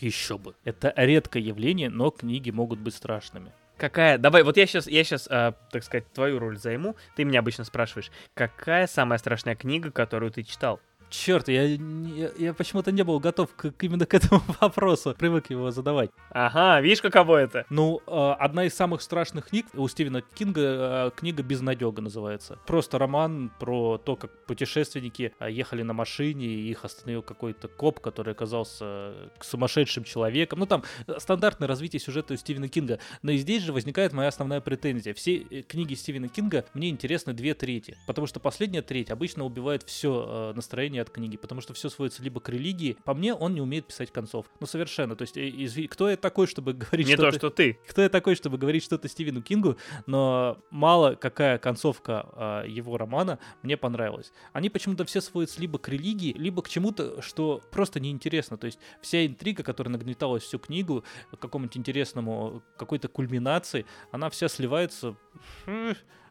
Еще бы. Это редкое явление, но книги могут быть страшными. Какая? Давай, вот я сейчас, я сейчас, так сказать, твою роль займу. Ты меня обычно спрашиваешь, какая самая страшная книга, которую ты читал? Черт, я, я, я почему-то не был готов к, к именно к этому вопросу. Привык его задавать. Ага, видишь, каково это? Ну, э, одна из самых страшных книг у Стивена Кинга э, книга «Безнадега» называется. Просто роман про то, как путешественники э, ехали на машине, и их остановил какой-то коп, который оказался э, сумасшедшим человеком. Ну, там э, стандартное развитие сюжета у Стивена Кинга. Но и здесь же возникает моя основная претензия. Все э, книги Стивена Кинга мне интересны две трети, потому что последняя треть обычно убивает все настроение от книги, потому что все сводится либо к религии. По мне, он не умеет писать концов. Ну, совершенно. То есть, э, изви- кто я такой, чтобы говорить Не то, что-то- что ты. кто я такой, чтобы говорить что-то Стивену Кингу, но мало какая концовка а, его романа мне понравилась. Они почему-то все сводятся либо к религии, либо к чему-то, что просто неинтересно. То есть вся интрига, которая нагнеталась всю книгу, к какому-нибудь интересному, какой-то кульминации, она вся сливается.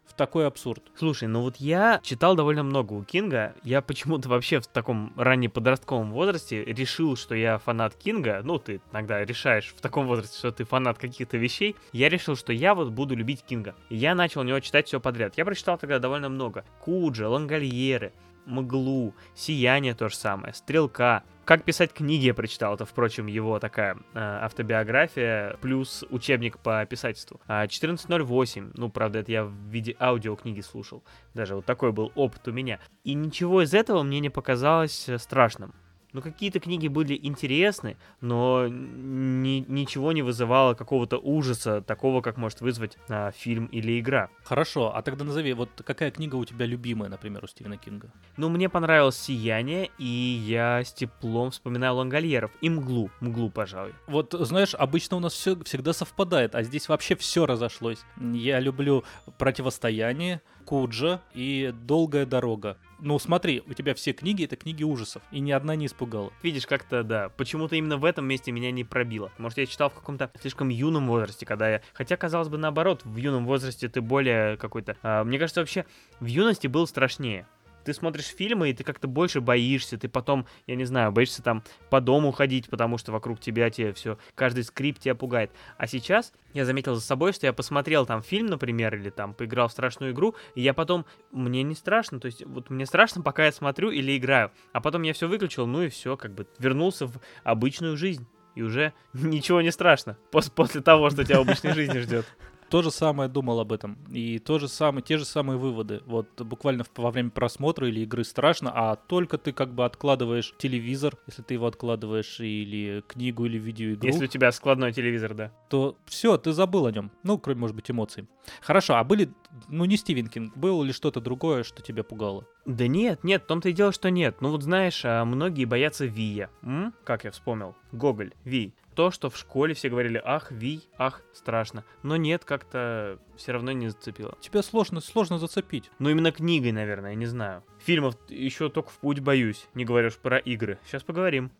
В такой абсурд. Слушай, ну вот я читал довольно много у Кинга. Я почему-то вообще в таком ранне подростковом возрасте решил, что я фанат Кинга. Ну, ты иногда решаешь в таком возрасте, что ты фанат каких-то вещей. Я решил, что я вот буду любить Кинга. Я начал у него читать все подряд. Я прочитал тогда довольно много. Куджа, Лангольеры, Мглу, Сияние то же самое, Стрелка. Как писать книги я прочитал, это, впрочем, его такая э, автобиография, плюс учебник по писательству. А 14.08, ну, правда, это я в виде аудиокниги слушал. Даже вот такой был опыт у меня. И ничего из этого мне не показалось э, страшным. Ну, какие-то книги были интересны, но ни, ничего не вызывало какого-то ужаса, такого, как может вызвать а, фильм или игра. Хорошо, а тогда назови, вот какая книга у тебя любимая, например, у Стивена Кинга? Ну, мне понравилось «Сияние», и я с теплом вспоминаю «Лангольеров» и «Мглу», «Мглу», пожалуй. Вот, знаешь, обычно у нас все всегда совпадает, а здесь вообще все разошлось. Я люблю «Противостояние», Куджа и «Долгая дорога». Ну, смотри, у тебя все книги — это книги ужасов, и ни одна не испугала. Видишь, как-то, да, почему-то именно в этом месте меня не пробило. Может, я читал в каком-то слишком юном возрасте, когда я... Хотя, казалось бы, наоборот, в юном возрасте ты более какой-то... А, мне кажется, вообще, в юности был страшнее ты смотришь фильмы, и ты как-то больше боишься, ты потом, я не знаю, боишься там по дому ходить, потому что вокруг тебя тебе все, каждый скрип тебя пугает. А сейчас я заметил за собой, что я посмотрел там фильм, например, или там поиграл в страшную игру, и я потом, мне не страшно, то есть вот мне страшно, пока я смотрю или играю, а потом я все выключил, ну и все, как бы вернулся в обычную жизнь. И уже ничего не страшно после того, что тебя в обычной жизни ждет то же самое думал об этом. И то же самое, те же самые выводы. Вот буквально во время просмотра или игры страшно, а только ты как бы откладываешь телевизор, если ты его откладываешь, или книгу, или видеоигру. Если у тебя складной телевизор, да. То все, ты забыл о нем. Ну, кроме, может быть, эмоций. Хорошо, а были, ну, не Стивен Кинг, было ли что-то другое, что тебя пугало? Да нет, нет, в том-то и дело, что нет. Ну вот знаешь, а многие боятся Вия. М? Как я вспомнил. Гоголь, Ви то, что в школе все говорили, ах, Вий, ах, страшно. Но нет, как-то все равно не зацепило. Тебя сложно, сложно зацепить. Ну, именно книгой, наверное, я не знаю. Фильмов еще только в путь боюсь, не говоришь про игры. Сейчас поговорим.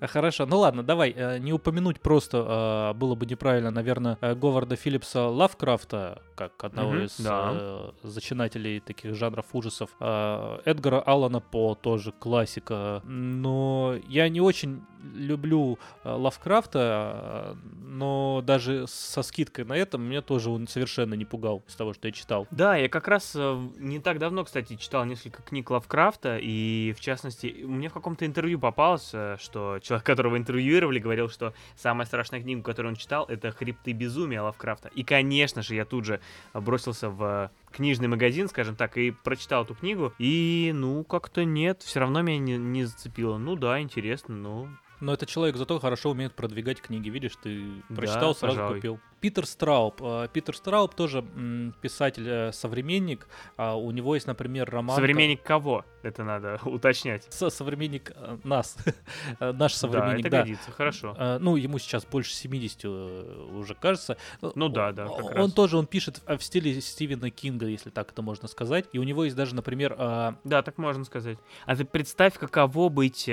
А, хорошо, ну ладно, давай, э, не упомянуть просто, э, было бы неправильно, наверное, э, Говарда Филлипса Лавкрафта, как одного mm-hmm, из да. э, зачинателей таких жанров ужасов. Э, Эдгара Аллана По, тоже классика. Но я не очень люблю э, Лавкрафта, но даже со скидкой на этом меня тоже он совершенно не пугал из того, что я читал. Да, я как раз не так давно, кстати, читал несколько книг Лавкрафта, и в частности, мне в каком-то интервью попалось, что человек, которого интервьюировали, говорил, что самая страшная книга, которую он читал, это «Хребты безумия» Лавкрафта. И, конечно же, я тут же бросился в книжный магазин, скажем так, и прочитал эту книгу. И, ну, как-то нет, все равно меня не, не зацепило. Ну да, интересно, но но этот человек зато хорошо умеет продвигать книги. Видишь, ты прочитал, да, сразу пожалуй. купил. Питер Страуб. Э, Питер Страуб тоже писатель-современник. Э, а у него есть, например, роман... Современник кого? Это надо уточнять. Со современник э, нас. Наш современник, да. это годится, хорошо. Ну, ему сейчас больше 70 уже кажется. Ну да, да, как Он раз. тоже, он пишет в стиле Стивена Кинга, если так это можно сказать. И у него есть даже, например... Да, так можно сказать. А ты представь, каково быть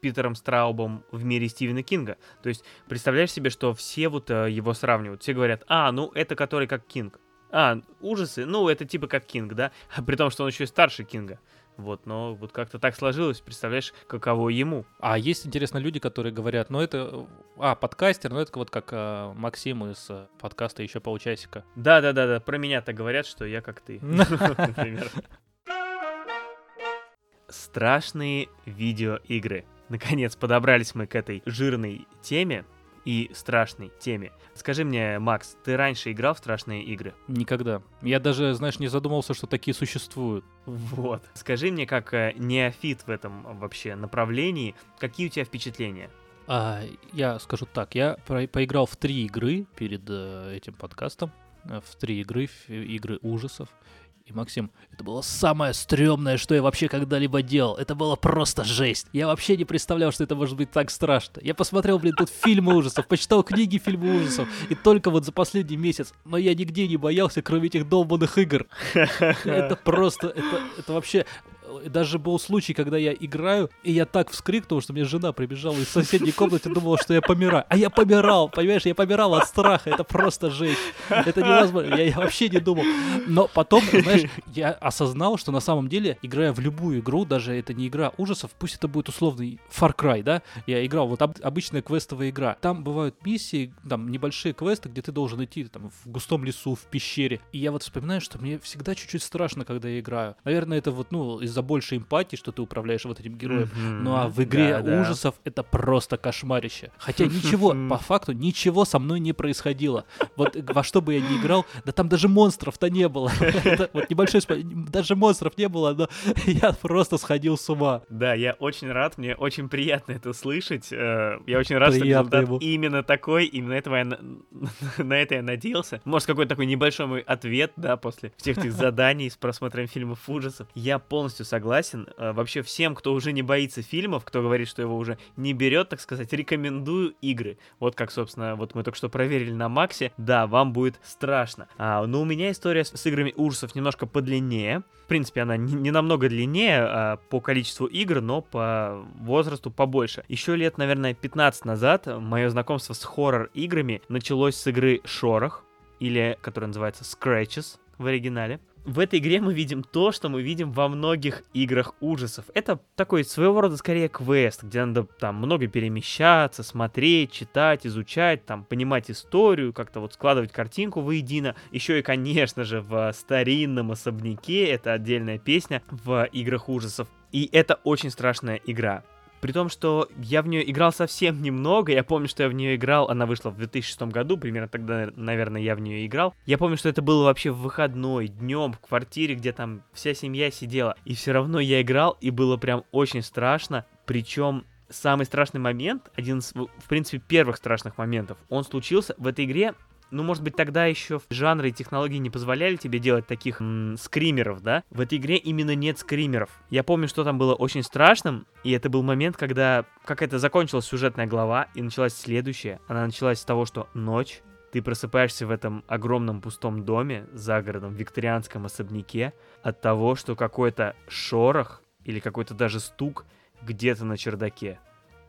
Питером Страубом в мире Стивена Кинга. То есть, представляешь себе, что все вот его сравнивают все говорят, а, ну это который как Кинг. А, ужасы, ну это типа как Кинг, да? При том, что он еще и старше Кинга. Вот, но вот как-то так сложилось, представляешь, каково ему. А есть, интересно, люди, которые говорят, ну это, а, подкастер, ну это вот как а, Максим из а, подкаста «Еще полчасика». Да-да-да, про меня-то говорят, что я как ты, например. Страшные видеоигры. Наконец подобрались мы к этой жирной теме и страшной теме. Скажи мне, Макс, ты раньше играл в страшные игры? Никогда. Я даже, знаешь, не задумывался, что такие существуют. Вот. Скажи мне, как э, неофит в этом вообще направлении, какие у тебя впечатления? А, я скажу так, я про- поиграл в три игры перед э, этим подкастом, э, в три игры, в игры ужасов. И Максим, это было самое стрёмное, что я вообще когда-либо делал. Это было просто жесть. Я вообще не представлял, что это может быть так страшно. Я посмотрел, блин, тут фильмы ужасов, почитал книги фильмы ужасов. И только вот за последний месяц. Но я нигде не боялся, кроме этих долбанных игр. Это просто, это, это вообще даже был случай, когда я играю, и я так вскрикнул, что мне жена прибежала из соседней комнаты, думала, что я помираю. А я помирал, понимаешь, я помирал от страха, это просто жесть. Это невозможно, я, я вообще не думал. Но потом, знаешь, я осознал, что на самом деле, играя в любую игру, даже это не игра ужасов, пусть это будет условный Far Cry, да, я играл, вот об, обычная квестовая игра. Там бывают миссии, там небольшие квесты, где ты должен идти там в густом лесу, в пещере. И я вот вспоминаю, что мне всегда чуть-чуть страшно, когда я играю. Наверное, это вот, ну, из-за большей эмпатии, что ты управляешь вот этим героем. Мгм. Ну а в игре Да, да. ужасов это просто кошмарище. Хотя ничего, по факту, ничего со мной не происходило. Вот во что бы я ни играл, да там даже монстров-то не было. Вот небольшой даже монстров не было, но я просто сходил с ума. Да, я очень рад, мне очень приятно это слышать. э, Я очень рад, что результат именно такой, именно этого я на... на это я надеялся. Может, какой-то такой небольшой мой ответ, да, после всех этих заданий с просмотром фильмов ужасов. Я полностью согласен. Э, Вообще всем, кто уже не боится фильмов, кто говорит, что его уже не берет, так сказать, рекомендую игры. Вот как, собственно, вот мы только что проверили на Максе. Да, вам будет страшно. А, но у меня история с, с играми ужасов немножко подлиннее. В принципе, она не, не намного длиннее а, по количеству игр, но по возрасту побольше. Еще лет, наверное, 15 назад мое знакомство с хоррор-играми началось с игры Шорох, или которая называется Scratches в оригинале. В этой игре мы видим то, что мы видим во многих играх ужасов. Это такой своего рода скорее квест, где надо там много перемещаться, смотреть, читать, изучать, там понимать историю, как-то вот складывать картинку воедино. Еще и, конечно же, в старинном особняке, это отдельная песня в играх ужасов. И это очень страшная игра. При том, что я в нее играл совсем немного. Я помню, что я в нее играл. Она вышла в 2006 году. Примерно тогда, наверное, я в нее играл. Я помню, что это было вообще в выходной, днем, в квартире, где там вся семья сидела. И все равно я играл, и было прям очень страшно. Причем самый страшный момент, один из, в принципе, первых страшных моментов, он случился в этой игре. Ну, может быть, тогда еще жанры и технологии не позволяли тебе делать таких м, скримеров, да? В этой игре именно нет скримеров. Я помню, что там было очень страшным, и это был момент, когда какая-то закончилась сюжетная глава, и началась следующая. Она началась с того, что ночь, ты просыпаешься в этом огромном пустом доме за городом, в викторианском особняке, от того, что какой-то шорох или какой-то даже стук где-то на чердаке.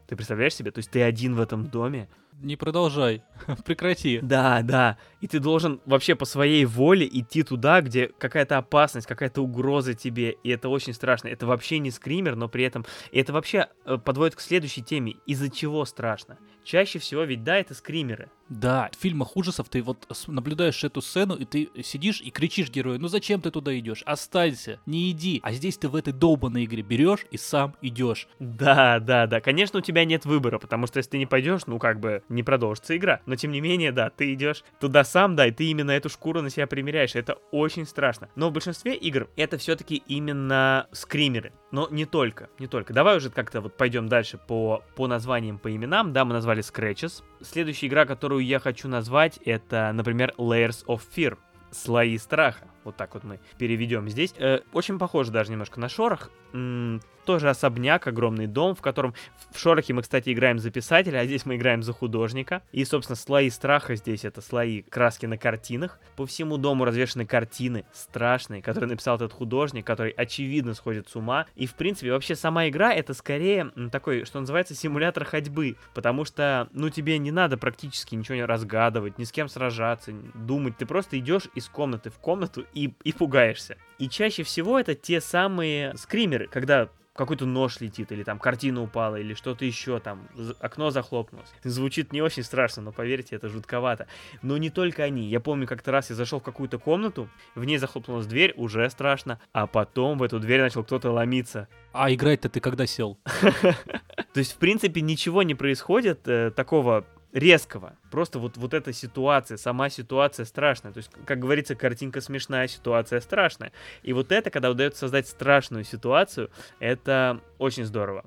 Ты представляешь себе? То есть ты один в этом доме, Не продолжай, прекрати. да, да. И ты должен вообще по своей воле идти туда, где какая-то опасность, какая-то угроза тебе. И это очень страшно. Это вообще не скример, но при этом... И это вообще э, подводит к следующей теме. Из-за чего страшно? Чаще всего ведь, да, это скримеры. Да, в фильмах ужасов ты вот наблюдаешь эту сцену, и ты сидишь и кричишь герою, ну зачем ты туда идешь? Останься, не иди. А здесь ты в этой долбанной игре берешь и сам идешь. Да, да, да. Конечно, у тебя нет выбора, потому что если ты не пойдешь, ну как бы не продолжится игра. Но тем не менее, да, ты идешь туда сам, да, и ты именно эту шкуру на себя примеряешь. Это очень страшно. Но в большинстве игр это все-таки именно скримеры. Но не только, не только. Давай уже как-то вот пойдем дальше по, по названиям, по именам. Да, мы назвали Scratches. Следующая игра, которую я хочу назвать, это, например, Layers of Fear. Слои страха. Вот так вот мы переведем здесь. Э, очень похоже даже немножко на Шорох. М, тоже особняк, огромный дом, в котором в Шорохе мы, кстати, играем за писателя, а здесь мы играем за художника. И, собственно, слои страха здесь это слои краски на картинах. По всему дому развешаны картины страшные, которые написал этот художник, который очевидно сходит с ума. И, в принципе, вообще сама игра это скорее такой, что называется, симулятор ходьбы. Потому что, ну, тебе не надо практически ничего не разгадывать, ни с кем сражаться, думать. Ты просто идешь из комнаты в комнату и, и пугаешься. И чаще всего это те самые скримеры, когда какой-то нож летит, или там картина упала, или что-то еще, там окно захлопнулось. Звучит не очень страшно, но поверьте, это жутковато. Но не только они. Я помню, как-то раз я зашел в какую-то комнату, в ней захлопнулась дверь, уже страшно, а потом в эту дверь начал кто-то ломиться. А играть-то ты когда сел? То есть, в принципе, ничего не происходит э, такого резкого. Просто вот, вот эта ситуация, сама ситуация страшная. То есть, как говорится, картинка смешная, ситуация страшная. И вот это, когда удается создать страшную ситуацию, это очень здорово.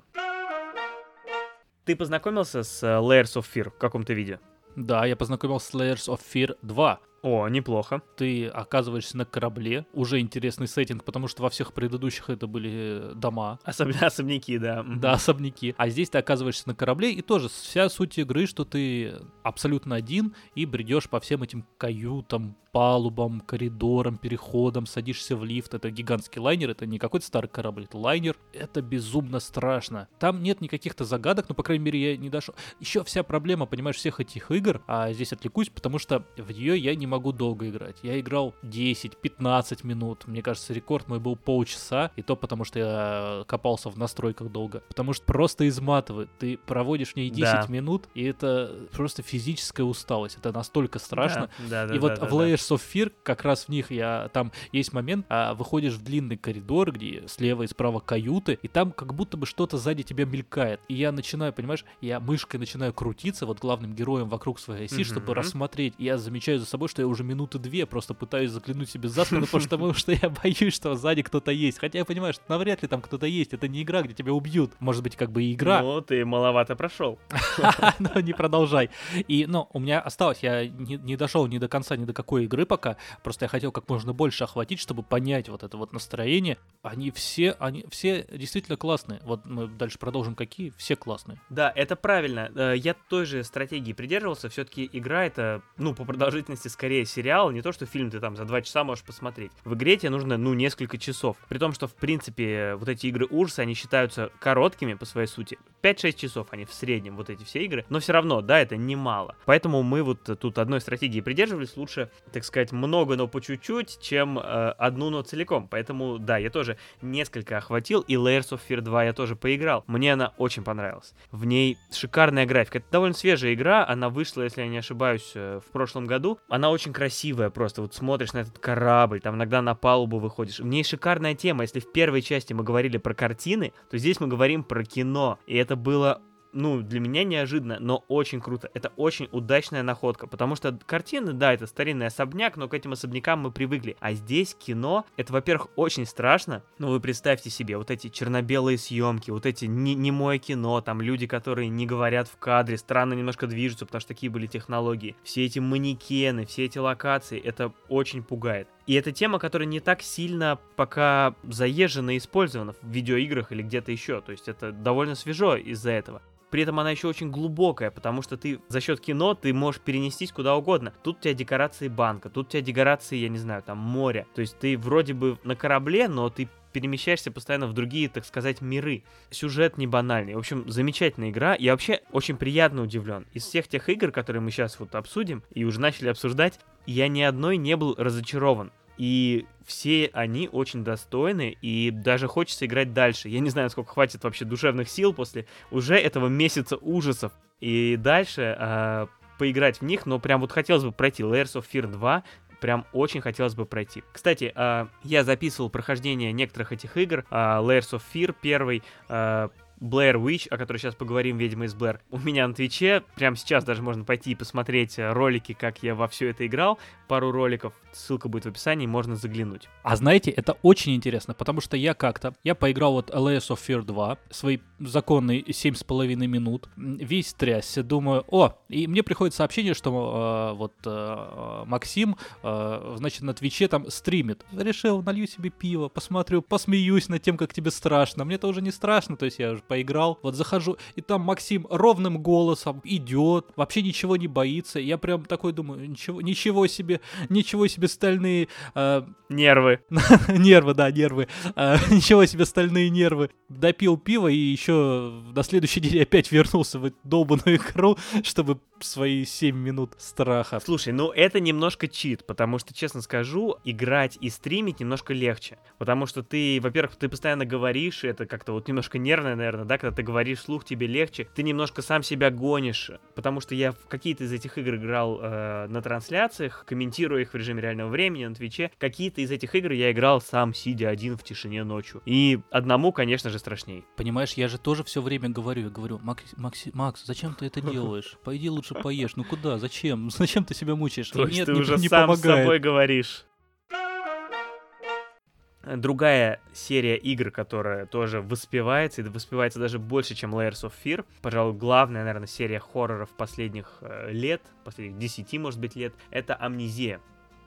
Ты познакомился с э, Layers of Fear в каком-то виде? Да, я познакомился с Layers of Fear 2. О, неплохо. Ты оказываешься на корабле, уже интересный сеттинг, потому что во всех предыдущих это были дома. Особ... Особняки, да. Да, особняки. А здесь ты оказываешься на корабле, и тоже вся суть игры, что ты абсолютно один и бредешь по всем этим каютам, палубам, коридорам, переходам, садишься в лифт. Это гигантский лайнер, это не какой-то старый корабль, это лайнер. Это безумно страшно. Там нет никаких-то загадок, но, по крайней мере, я не дошел. Еще вся проблема, понимаешь, всех этих игр, а здесь отвлекусь, потому что в нее я не могу долго играть. Я играл 10-15 минут. Мне кажется, рекорд мой был полчаса, и то потому, что я копался в настройках долго. Потому что просто изматывает. Ты проводишь в ней 10 да. минут, и это просто физическая усталость. Это настолько страшно. Да, да, да, и вот да, в Layers of Fear как раз в них я там есть момент, а, выходишь в длинный коридор, где слева и справа каюты, и там как будто бы что-то сзади тебя мелькает. И я начинаю, понимаешь, я мышкой начинаю крутиться вот главным героем вокруг своей оси, mm-hmm. чтобы рассмотреть. И я замечаю за собой, что я уже минуты две просто пытаюсь заглянуть себе за спину, потому что я боюсь, что сзади кто-то есть. Хотя я понимаю, что навряд ли там кто-то есть. Это не игра, где тебя убьют. Может быть, как бы и игра. Ну, ты маловато прошел. Ну, не продолжай. И, ну, у меня осталось, я не дошел ни до конца, ни до какой игры пока. Просто я хотел как можно больше охватить, чтобы понять вот это вот настроение. Они все, они все действительно классные. Вот мы дальше продолжим, какие. Все классные. Да, это правильно. Э, я той же стратегии придерживался. Все-таки игра это, ну, по продолжительности скорее сериал, не то, что фильм ты там за два часа можешь посмотреть. В игре тебе нужно, ну, несколько часов. При том, что, в принципе, вот эти игры ужаса, они считаются короткими по своей сути. 5-6 часов они в среднем, вот эти все игры. Но все равно, да, это немало. Поэтому мы вот тут одной стратегии придерживались. Лучше, так сказать, много, но по чуть-чуть, чем э, одну, но целиком. Поэтому, да, я тоже несколько охватил. И Layers of Fear 2 я тоже поиграл. Мне она очень понравилась. В ней шикарная графика. Это довольно свежая игра. Она вышла, если я не ошибаюсь, э, в прошлом году. Она очень красивая просто. Вот смотришь на этот корабль, там иногда на палубу выходишь. В ней шикарная тема. Если в первой части мы говорили про картины, то здесь мы говорим про кино. И это было ну, для меня неожиданно, но очень круто. Это очень удачная находка, потому что картины, да, это старинный особняк, но к этим особнякам мы привыкли. А здесь кино, это, во-первых, очень страшно. Ну, вы представьте себе, вот эти черно-белые съемки, вот эти не немое кино, там люди, которые не говорят в кадре, странно немножко движутся, потому что такие были технологии. Все эти манекены, все эти локации, это очень пугает. И это тема, которая не так сильно пока заезжена и использована в видеоиграх или где-то еще. То есть это довольно свежо из-за этого. При этом она еще очень глубокая, потому что ты за счет кино ты можешь перенестись куда угодно. Тут у тебя декорации банка, тут у тебя декорации, я не знаю, там моря. То есть ты вроде бы на корабле, но ты перемещаешься постоянно в другие, так сказать, миры. Сюжет не банальный. В общем, замечательная игра. Я вообще очень приятно удивлен. Из всех тех игр, которые мы сейчас вот обсудим и уже начали обсуждать, я ни одной не был разочарован. И все они очень достойны, и даже хочется играть дальше. Я не знаю, сколько хватит вообще душевных сил после уже этого месяца ужасов. И дальше э, поиграть в них, но прям вот хотелось бы пройти Layers of Fear 2, прям очень хотелось бы пройти. Кстати, э, я записывал прохождение некоторых этих игр. Э, Layers of Fear первый, Blair Witch, о которой сейчас поговорим, «Ведьма из Блэр». У меня на Твиче, прямо сейчас даже можно пойти и посмотреть э, ролики, как я во все это играл. Пару роликов, ссылка будет в описании, можно заглянуть. А знаете, это очень интересно, потому что я как-то, я поиграл вот LAS of Fear 2, свои законные 7,5 минут, весь трясся, думаю, о, и мне приходит сообщение, что э, вот э, Максим, э, значит, на Твиче там стримит. Решил, налью себе пиво, посмотрю, посмеюсь над тем, как тебе страшно. Мне-то уже не страшно, то есть я уже поиграл. Вот захожу, и там Максим ровным голосом идет, вообще ничего не боится. Я прям такой думаю, ничего, ничего себе, ничего себе стальные... Э, нервы. нервы, да, нервы. Э, ничего себе стальные нервы. Допил пиво и еще на следующий день опять вернулся в эту долбанную игру, чтобы свои 7 минут страха. Слушай, ну это немножко чит, потому что, честно скажу, играть и стримить немножко легче. Потому что ты, во-первых, ты постоянно говоришь, это как-то вот немножко нервное, наверное, наверное, да, когда ты говоришь слух, тебе легче, ты немножко сам себя гонишь, потому что я в какие-то из этих игр играл э, на трансляциях, комментируя их в режиме реального времени на Твиче, какие-то из этих игр я играл сам, сидя один в тишине ночью. И одному, конечно же, страшней. Понимаешь, я же тоже все время говорю, я говорю, Макс, Макс, Макс зачем ты это делаешь? Пойди лучше поешь, ну куда, зачем? Зачем ты себя мучаешь? То есть Нет, ты не, уже не сам помогает. с собой говоришь. Другая серия игр, которая тоже воспевается, и воспевается даже больше, чем Layers of Fear. Пожалуй, главная, наверное, серия хорроров последних э, лет, последних 10, может быть, лет, это Амнезия.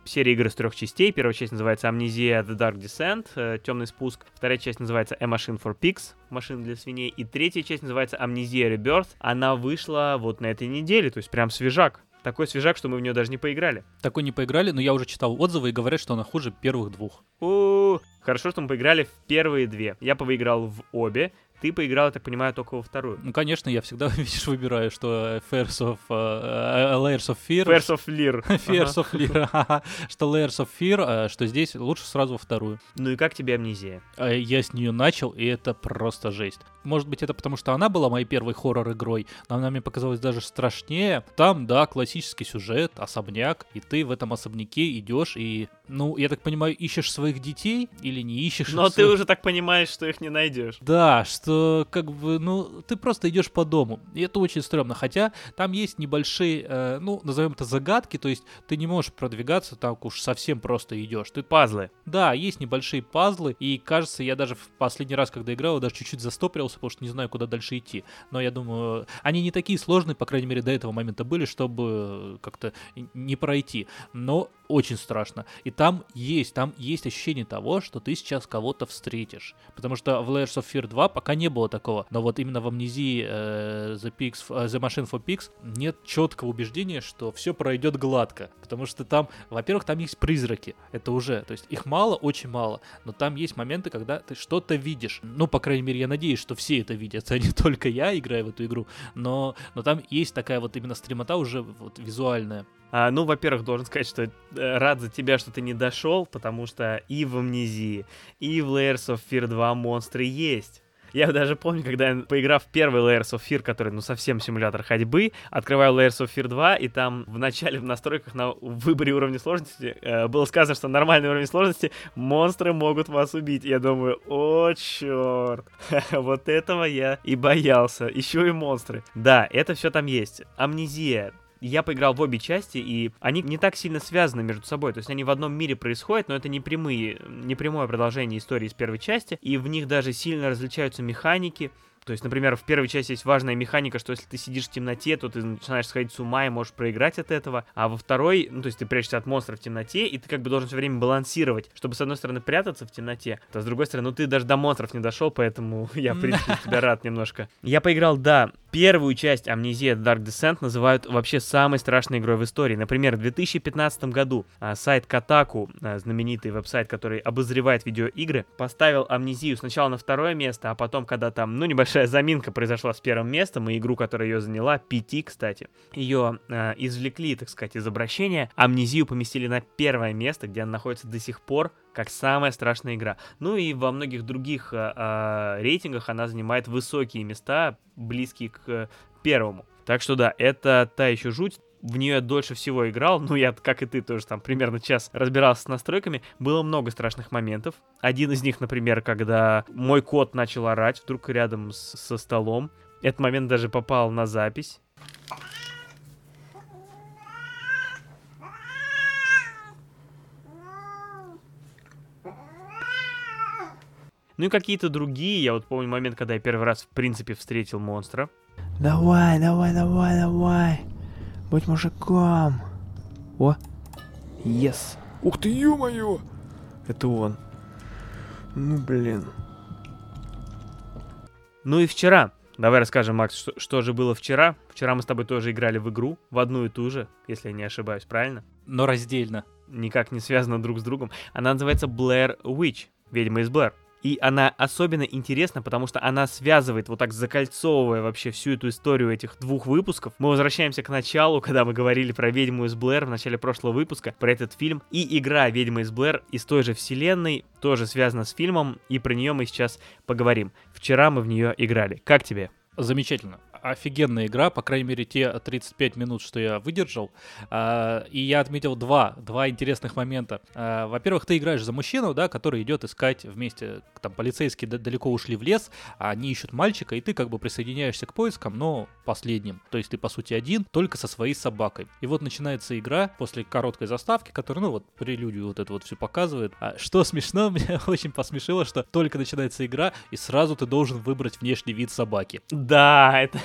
серия игр из трех частей. Первая часть называется Амнезия The Dark Descent, э, темный спуск. Вторая часть называется A Machine for Pigs, машина для свиней. И третья часть называется Амнезия Rebirth. Она вышла вот на этой неделе, то есть прям свежак. Такой свежак, что мы в нее даже не поиграли. Такой не поиграли, но я уже читал отзывы и говорят, что она хуже первых двух. У, Хорошо, что мы поиграли в первые две. Я поиграл в обе. Ты поиграл, я так понимаю, только во вторую. Ну, конечно, я всегда, видишь, выбираю, что Fairs of... Uh, Layers of Fear... Fairs of Lear. Fairs of Lear, что Layers of Fear, что здесь лучше сразу во вторую. Ну и как тебе амнезия? Я с нее начал, и это просто жесть. Может быть, это потому, что она была моей первой хоррор-игрой, но она мне показалась даже страшнее. Там, да, классический сюжет, особняк, и ты в этом особняке идешь и, ну, я так понимаю, ищешь своих детей или не ищешь Но ты уже так понимаешь, что их не найдешь. Да, что как бы, ну, ты просто идешь по дому, и это очень стрёмно. Хотя там есть небольшие, э, ну, назовем это загадки, то есть ты не можешь продвигаться так уж совсем просто идешь. Ты пазлы. Да, есть небольшие пазлы, и кажется, я даже в последний раз, когда играл, даже чуть-чуть застопорился, потому что не знаю, куда дальше идти. Но я думаю, они не такие сложные, по крайней мере, до этого момента были, чтобы как-то не пройти. Но очень страшно. И там есть, там есть ощущение того, что ты сейчас кого-то встретишь. Потому что в Layers of Fear 2 пока не было такого. Но вот именно в Амнезии э, The, Pigs, э, The Machine for Pigs нет четкого убеждения, что все пройдет гладко. Потому что там, во-первых, там есть призраки. Это уже, то есть их мало, очень мало. Но там есть моменты, когда ты что-то видишь. Ну, по крайней мере, я надеюсь, что все это видят, а не только я играю в эту игру. Но, но там есть такая вот именно стремота уже вот визуальная. А, ну, во-первых, должен сказать, что э, рад за тебя, что ты не дошел, потому что и в Амнезии, и в Layers of Fear 2 монстры есть. Я даже помню, когда поиграв в первый Layers of Fear, который, ну, совсем симулятор ходьбы, открываю Layers of Fear 2, и там в начале в настройках на выборе уровня сложности э, было сказано, что нормальный уровень сложности монстры могут вас убить. Я думаю, о, черт, вот этого я и боялся. Еще и монстры. Да, это все там есть. Амнезия, я поиграл в обе части, и они не так сильно связаны между собой. То есть они в одном мире происходят, но это не прямые, не прямое продолжение истории из первой части. И в них даже сильно различаются механики. То есть, например, в первой части есть важная механика, что если ты сидишь в темноте, то ты начинаешь сходить с ума и можешь проиграть от этого. А во второй, ну, то есть ты прячешься от монстра в темноте, и ты как бы должен все время балансировать, чтобы, с одной стороны, прятаться в темноте, а с другой стороны, ну, ты даже до монстров не дошел, поэтому я, в принципе, тебя рад немножко. Я поиграл, да, первую часть Amnesia Dark Descent называют вообще самой страшной игрой в истории. Например, в 2015 году а, сайт Kotaku, а, знаменитый веб-сайт, который обозревает видеоигры, поставил Амнезию сначала на второе место, а потом, когда там, ну, небольшая небольшая заминка произошла с первым местом, и игру, которая ее заняла, PT, кстати, ее э, извлекли, так сказать, из обращения, амнезию поместили на первое место, где она находится до сих пор, как самая страшная игра. Ну и во многих других э, э, рейтингах она занимает высокие места, близкие к первому. Так что да, это та еще жуть в нее дольше всего играл, ну я, как и ты, тоже там примерно час разбирался с настройками, было много страшных моментов. Один из них, например, когда мой кот начал орать вдруг рядом с, со столом. Этот момент даже попал на запись. Ну и какие-то другие, я вот помню момент, когда я первый раз в принципе встретил монстра. Давай, давай, давай, давай. Будь мужиком. О, yes. Ух ты, ё-моё! Это он. Ну, блин. Ну и вчера. Давай расскажем, Макс, что, что же было вчера. Вчера мы с тобой тоже играли в игру, в одну и ту же, если я не ошибаюсь, правильно? Но раздельно. Никак не связано друг с другом. Она называется Blair Witch, ведьма из Блэр. И она особенно интересна, потому что она связывает, вот так закольцовывая вообще всю эту историю этих двух выпусков. Мы возвращаемся к началу, когда мы говорили про «Ведьму из Блэр» в начале прошлого выпуска, про этот фильм. И игра «Ведьма из Блэр» из той же вселенной, тоже связана с фильмом, и про нее мы сейчас поговорим. Вчера мы в нее играли. Как тебе? Замечательно офигенная игра, по крайней мере, те 35 минут, что я выдержал. А, и я отметил два, два интересных момента. А, во-первых, ты играешь за мужчину, да, который идет искать вместе, там, полицейские далеко ушли в лес, а они ищут мальчика, и ты как бы присоединяешься к поискам, но последним. То есть ты, по сути, один, только со своей собакой. И вот начинается игра после короткой заставки, которая, ну, вот, прелюдию вот это вот все показывает. Что смешно, меня очень посмешило, что только начинается игра, и сразу ты должен выбрать внешний вид собаки. Да, это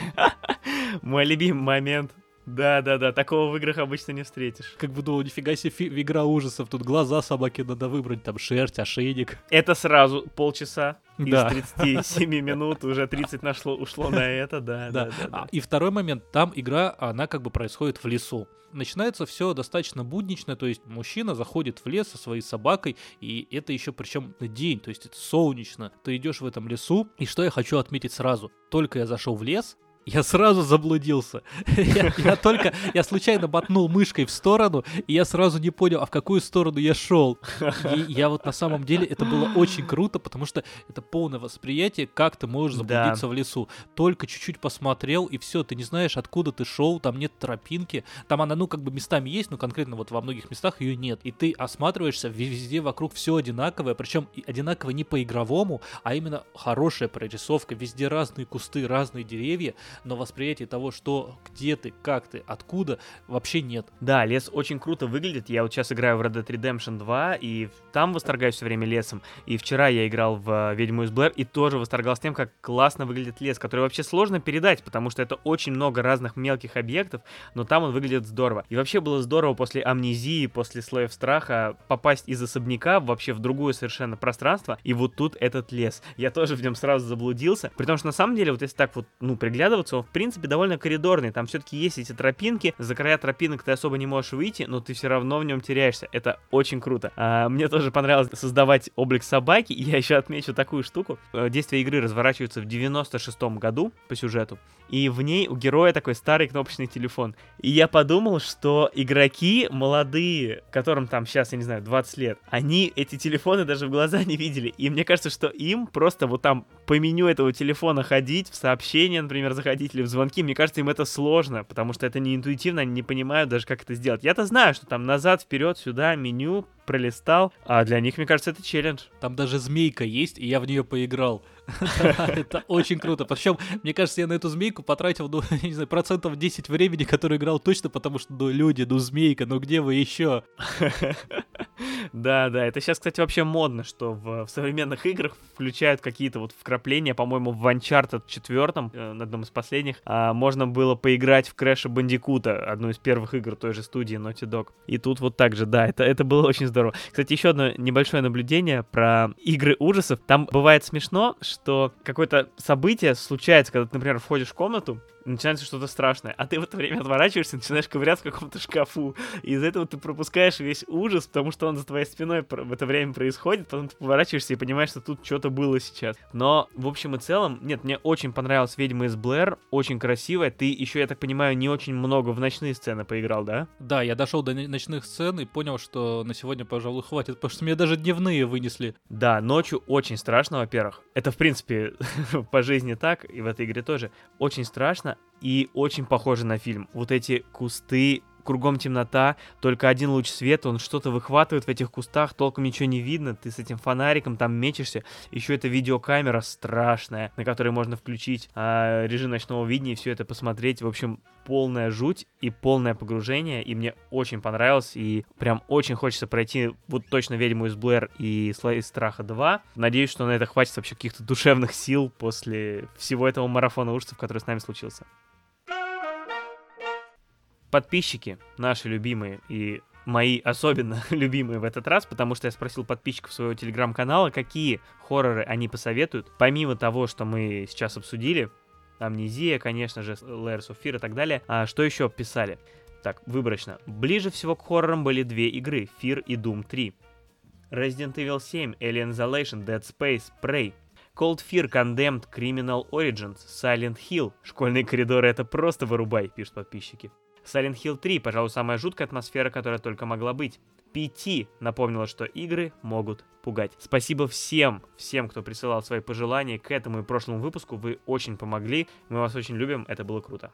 мой любимый момент. Да-да-да, такого в играх обычно не встретишь. Как бы думал, нифига себе фи- игра ужасов, тут глаза собаки надо выбрать, там шерсть, ошейник. Это сразу полчаса Да. из 37 минут, уже 30 нашло, ушло на это, да, да, Да. да. А, да. И второй момент, там игра, она как бы происходит в лесу. Начинается все достаточно буднично, то есть мужчина заходит в лес со своей собакой, и это еще причем день, то есть это солнечно. Ты идешь в этом лесу, и что я хочу отметить сразу. Только я зашел в лес, я сразу заблудился. Я, я только, я случайно ботнул мышкой в сторону, и я сразу не понял, а в какую сторону я шел. И я вот на самом деле, это было очень круто, потому что это полное восприятие, как ты можешь Да. заблудиться в лесу. Только чуть-чуть посмотрел, и все, ты не знаешь, откуда ты шел, там нет тропинки. Там она, ну, как бы местами есть, но конкретно вот во многих местах ее нет. И ты осматриваешься, ве- везде вокруг все одинаковое, причем одинаково не по-игровому, а именно хорошая прорисовка. Везде разные кусты, разные деревья, но восприятие того, что, где ты, как ты, откуда, вообще нет. Да, лес очень круто выглядит. Я вот сейчас играю в Red Dead Redemption 2, и там восторгаюсь все время лесом. И вчера я играл в э, Ведьму из Блэр и тоже восторгался тем, как классно выглядит лес, который вообще сложно передать, потому что это очень много разных мелких объектов, но там он выглядит здорово. И вообще было здорово после амнезии, после слоев страха попасть из особняка вообще в другое совершенно пространство, и вот тут этот лес. Я тоже в нем сразу заблудился, при том, что на самом деле, вот если так вот, ну, приглядываться, он в принципе довольно коридорный, там все-таки есть эти тропинки, за края тропинок ты особо не можешь выйти, но ты все равно в нем теряешься. Это очень круто. А, мне тоже понравилось создавать облик собаки, я еще отмечу такую штуку. Э, Действие игры разворачивается в 96-м году по сюжету, и в ней у героя такой старый кнопочный телефон. И я подумал, что игроки молодые, которым там сейчас, я не знаю, 20 лет, они эти телефоны даже в глаза не видели. И мне кажется, что им просто вот там по меню этого телефона ходить, в сообщения, например, заходить или в звонки, мне кажется, им это сложно, потому что это не интуитивно, они не понимают даже, как это сделать. Я-то знаю, что там назад, вперед, сюда, меню, пролистал, а для них, мне кажется, это челлендж. Там даже змейка есть, и я в нее поиграл. Это очень круто. Причем, мне кажется, я на эту змейку потратил, ну, не знаю, процентов 10 времени, который играл точно, потому что, ну, люди, ну, змейка, ну, где вы еще? Да, да, это сейчас, кстати, вообще модно, что в, в современных играх включают какие-то вот вкрапления, по-моему, в Uncharted 4, э, на одном из последних, а, можно было поиграть в Crash Bandicoot, одну из первых игр той же студии Naughty Dog. И тут вот так же, да, это, это было очень здорово. Кстати, еще одно небольшое наблюдение про игры ужасов. Там бывает смешно, что какое-то событие случается, когда ты, например, входишь в комнату, начинается что-то страшное, а ты в это время отворачиваешься, начинаешь ковыряться в каком-то шкафу, и из-за этого ты пропускаешь весь ужас, потому что он за твоей спиной в это время происходит, потом ты поворачиваешься и понимаешь, что тут что-то было сейчас. Но, в общем и целом, нет, мне очень понравилась «Ведьма из Блэр», очень красивая, ты еще, я так понимаю, не очень много в ночные сцены поиграл, да? Да, я дошел до ночных сцен и понял, что на сегодня, пожалуй, хватит, потому что мне даже дневные вынесли. Да, ночью очень страшно, во-первых. Это, в принципе, по жизни так, и в этой игре тоже. Очень страшно и очень похоже на фильм. Вот эти кусты, кругом темнота, только один луч света, он что-то выхватывает в этих кустах, толком ничего не видно, ты с этим фонариком там мечешься, еще эта видеокамера страшная, на которой можно включить а, режим ночного видения и все это посмотреть, в общем, полная жуть и полное погружение, и мне очень понравилось, и прям очень хочется пройти вот точно «Ведьму из Блэр» и «Слои страха 2». Надеюсь, что на это хватит вообще каких-то душевных сил после всего этого марафона ужасов, который с нами случился. Подписчики, наши любимые и мои особенно любимые в этот раз, потому что я спросил подписчиков своего телеграм-канала, какие хорроры они посоветуют, помимо того, что мы сейчас обсудили, Амнезия, конечно же, Layers of Fear и так далее, а что еще писали? Так, выборочно. Ближе всего к хоррорам были две игры, Fear и Doom 3. Resident Evil 7, Alien Isolation, Dead Space, Prey. Cold Fear, Condemned, Criminal Origins, Silent Hill. Школьные коридоры это просто вырубай, пишут подписчики. Silent Hill 3, пожалуй, самая жуткая атмосфера, которая только могла быть. PT напомнила, что игры могут пугать. Спасибо всем, всем, кто присылал свои пожелания к этому и прошлому выпуску. Вы очень помогли. Мы вас очень любим. Это было круто.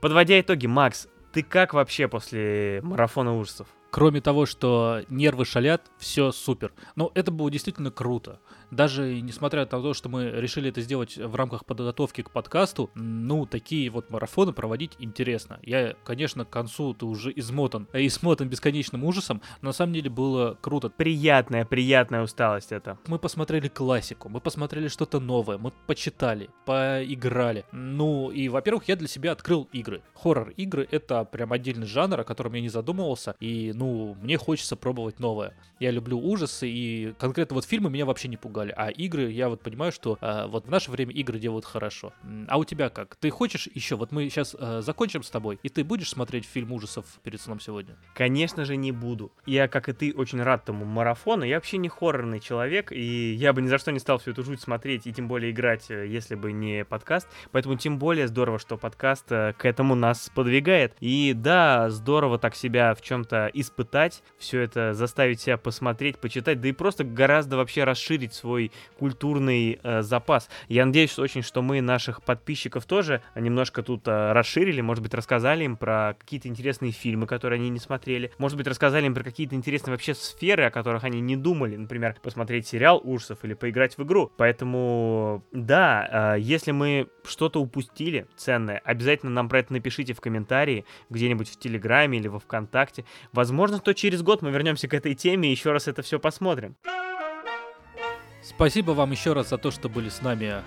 Подводя итоги, Макс, ты как вообще после марафона ужасов? Кроме того, что нервы шалят, все супер. Но это было действительно круто даже несмотря на то, что мы решили это сделать в рамках подготовки к подкасту, ну, такие вот марафоны проводить интересно. Я, конечно, к концу ты уже измотан, а измотан бесконечным ужасом, но на самом деле было круто. Приятная, приятная усталость это. Мы посмотрели классику, мы посмотрели что-то новое, мы почитали, поиграли. Ну, и, во-первых, я для себя открыл игры. Хоррор-игры — это прям отдельный жанр, о котором я не задумывался, и, ну, мне хочется пробовать новое. Я люблю ужасы, и конкретно вот фильмы меня вообще не пугают делали. А игры, я вот понимаю, что э, вот в наше время игры делают хорошо. А у тебя как? Ты хочешь еще? Вот мы сейчас э, закончим с тобой, и ты будешь смотреть фильм ужасов перед сном сегодня? Конечно же не буду. Я, как и ты, очень рад тому марафону. Я вообще не хоррорный человек, и я бы ни за что не стал всю эту жуть смотреть, и тем более играть, э, если бы не подкаст. Поэтому тем более здорово, что подкаст э, к этому нас подвигает. И да, здорово так себя в чем-то испытать, все это заставить себя посмотреть, почитать, да и просто гораздо вообще расширить свой культурный э, запас. Я надеюсь очень, что мы наших подписчиков тоже немножко тут э, расширили, может быть, рассказали им про какие-то интересные фильмы, которые они не смотрели, может быть, рассказали им про какие-то интересные вообще сферы, о которых они не думали, например, посмотреть сериал ужасов или поиграть в игру. Поэтому, да, э, если мы что-то упустили ценное, обязательно нам про это напишите в комментарии, где-нибудь в Телеграме или во Вконтакте. Возможно, то через год мы вернемся к этой теме и еще раз это все посмотрим. Спасибо вам еще раз за то, что были с нами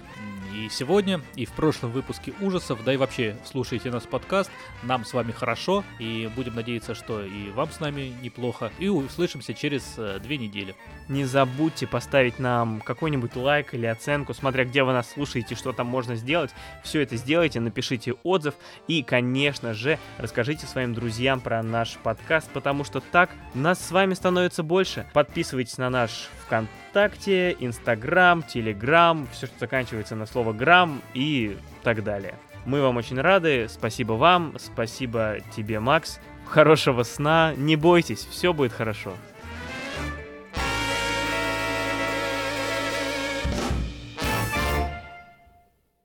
и сегодня, и в прошлом выпуске ужасов, да и вообще слушайте нас подкаст. Нам с вами хорошо, и будем надеяться, что и вам с нами неплохо. И услышимся через э, две недели. Не забудьте поставить нам какой-нибудь лайк или оценку, смотря где вы нас слушаете, что там можно сделать. Все это сделайте, напишите отзыв и, конечно же, расскажите своим друзьям про наш подкаст, потому что так нас с вами становится больше. Подписывайтесь на наш ВКонтакте, Инстаграм, Телеграм, все, что заканчивается на слово грамм и так далее. Мы вам очень рады, спасибо вам, спасибо тебе, Макс. Хорошего сна, не бойтесь, все будет хорошо.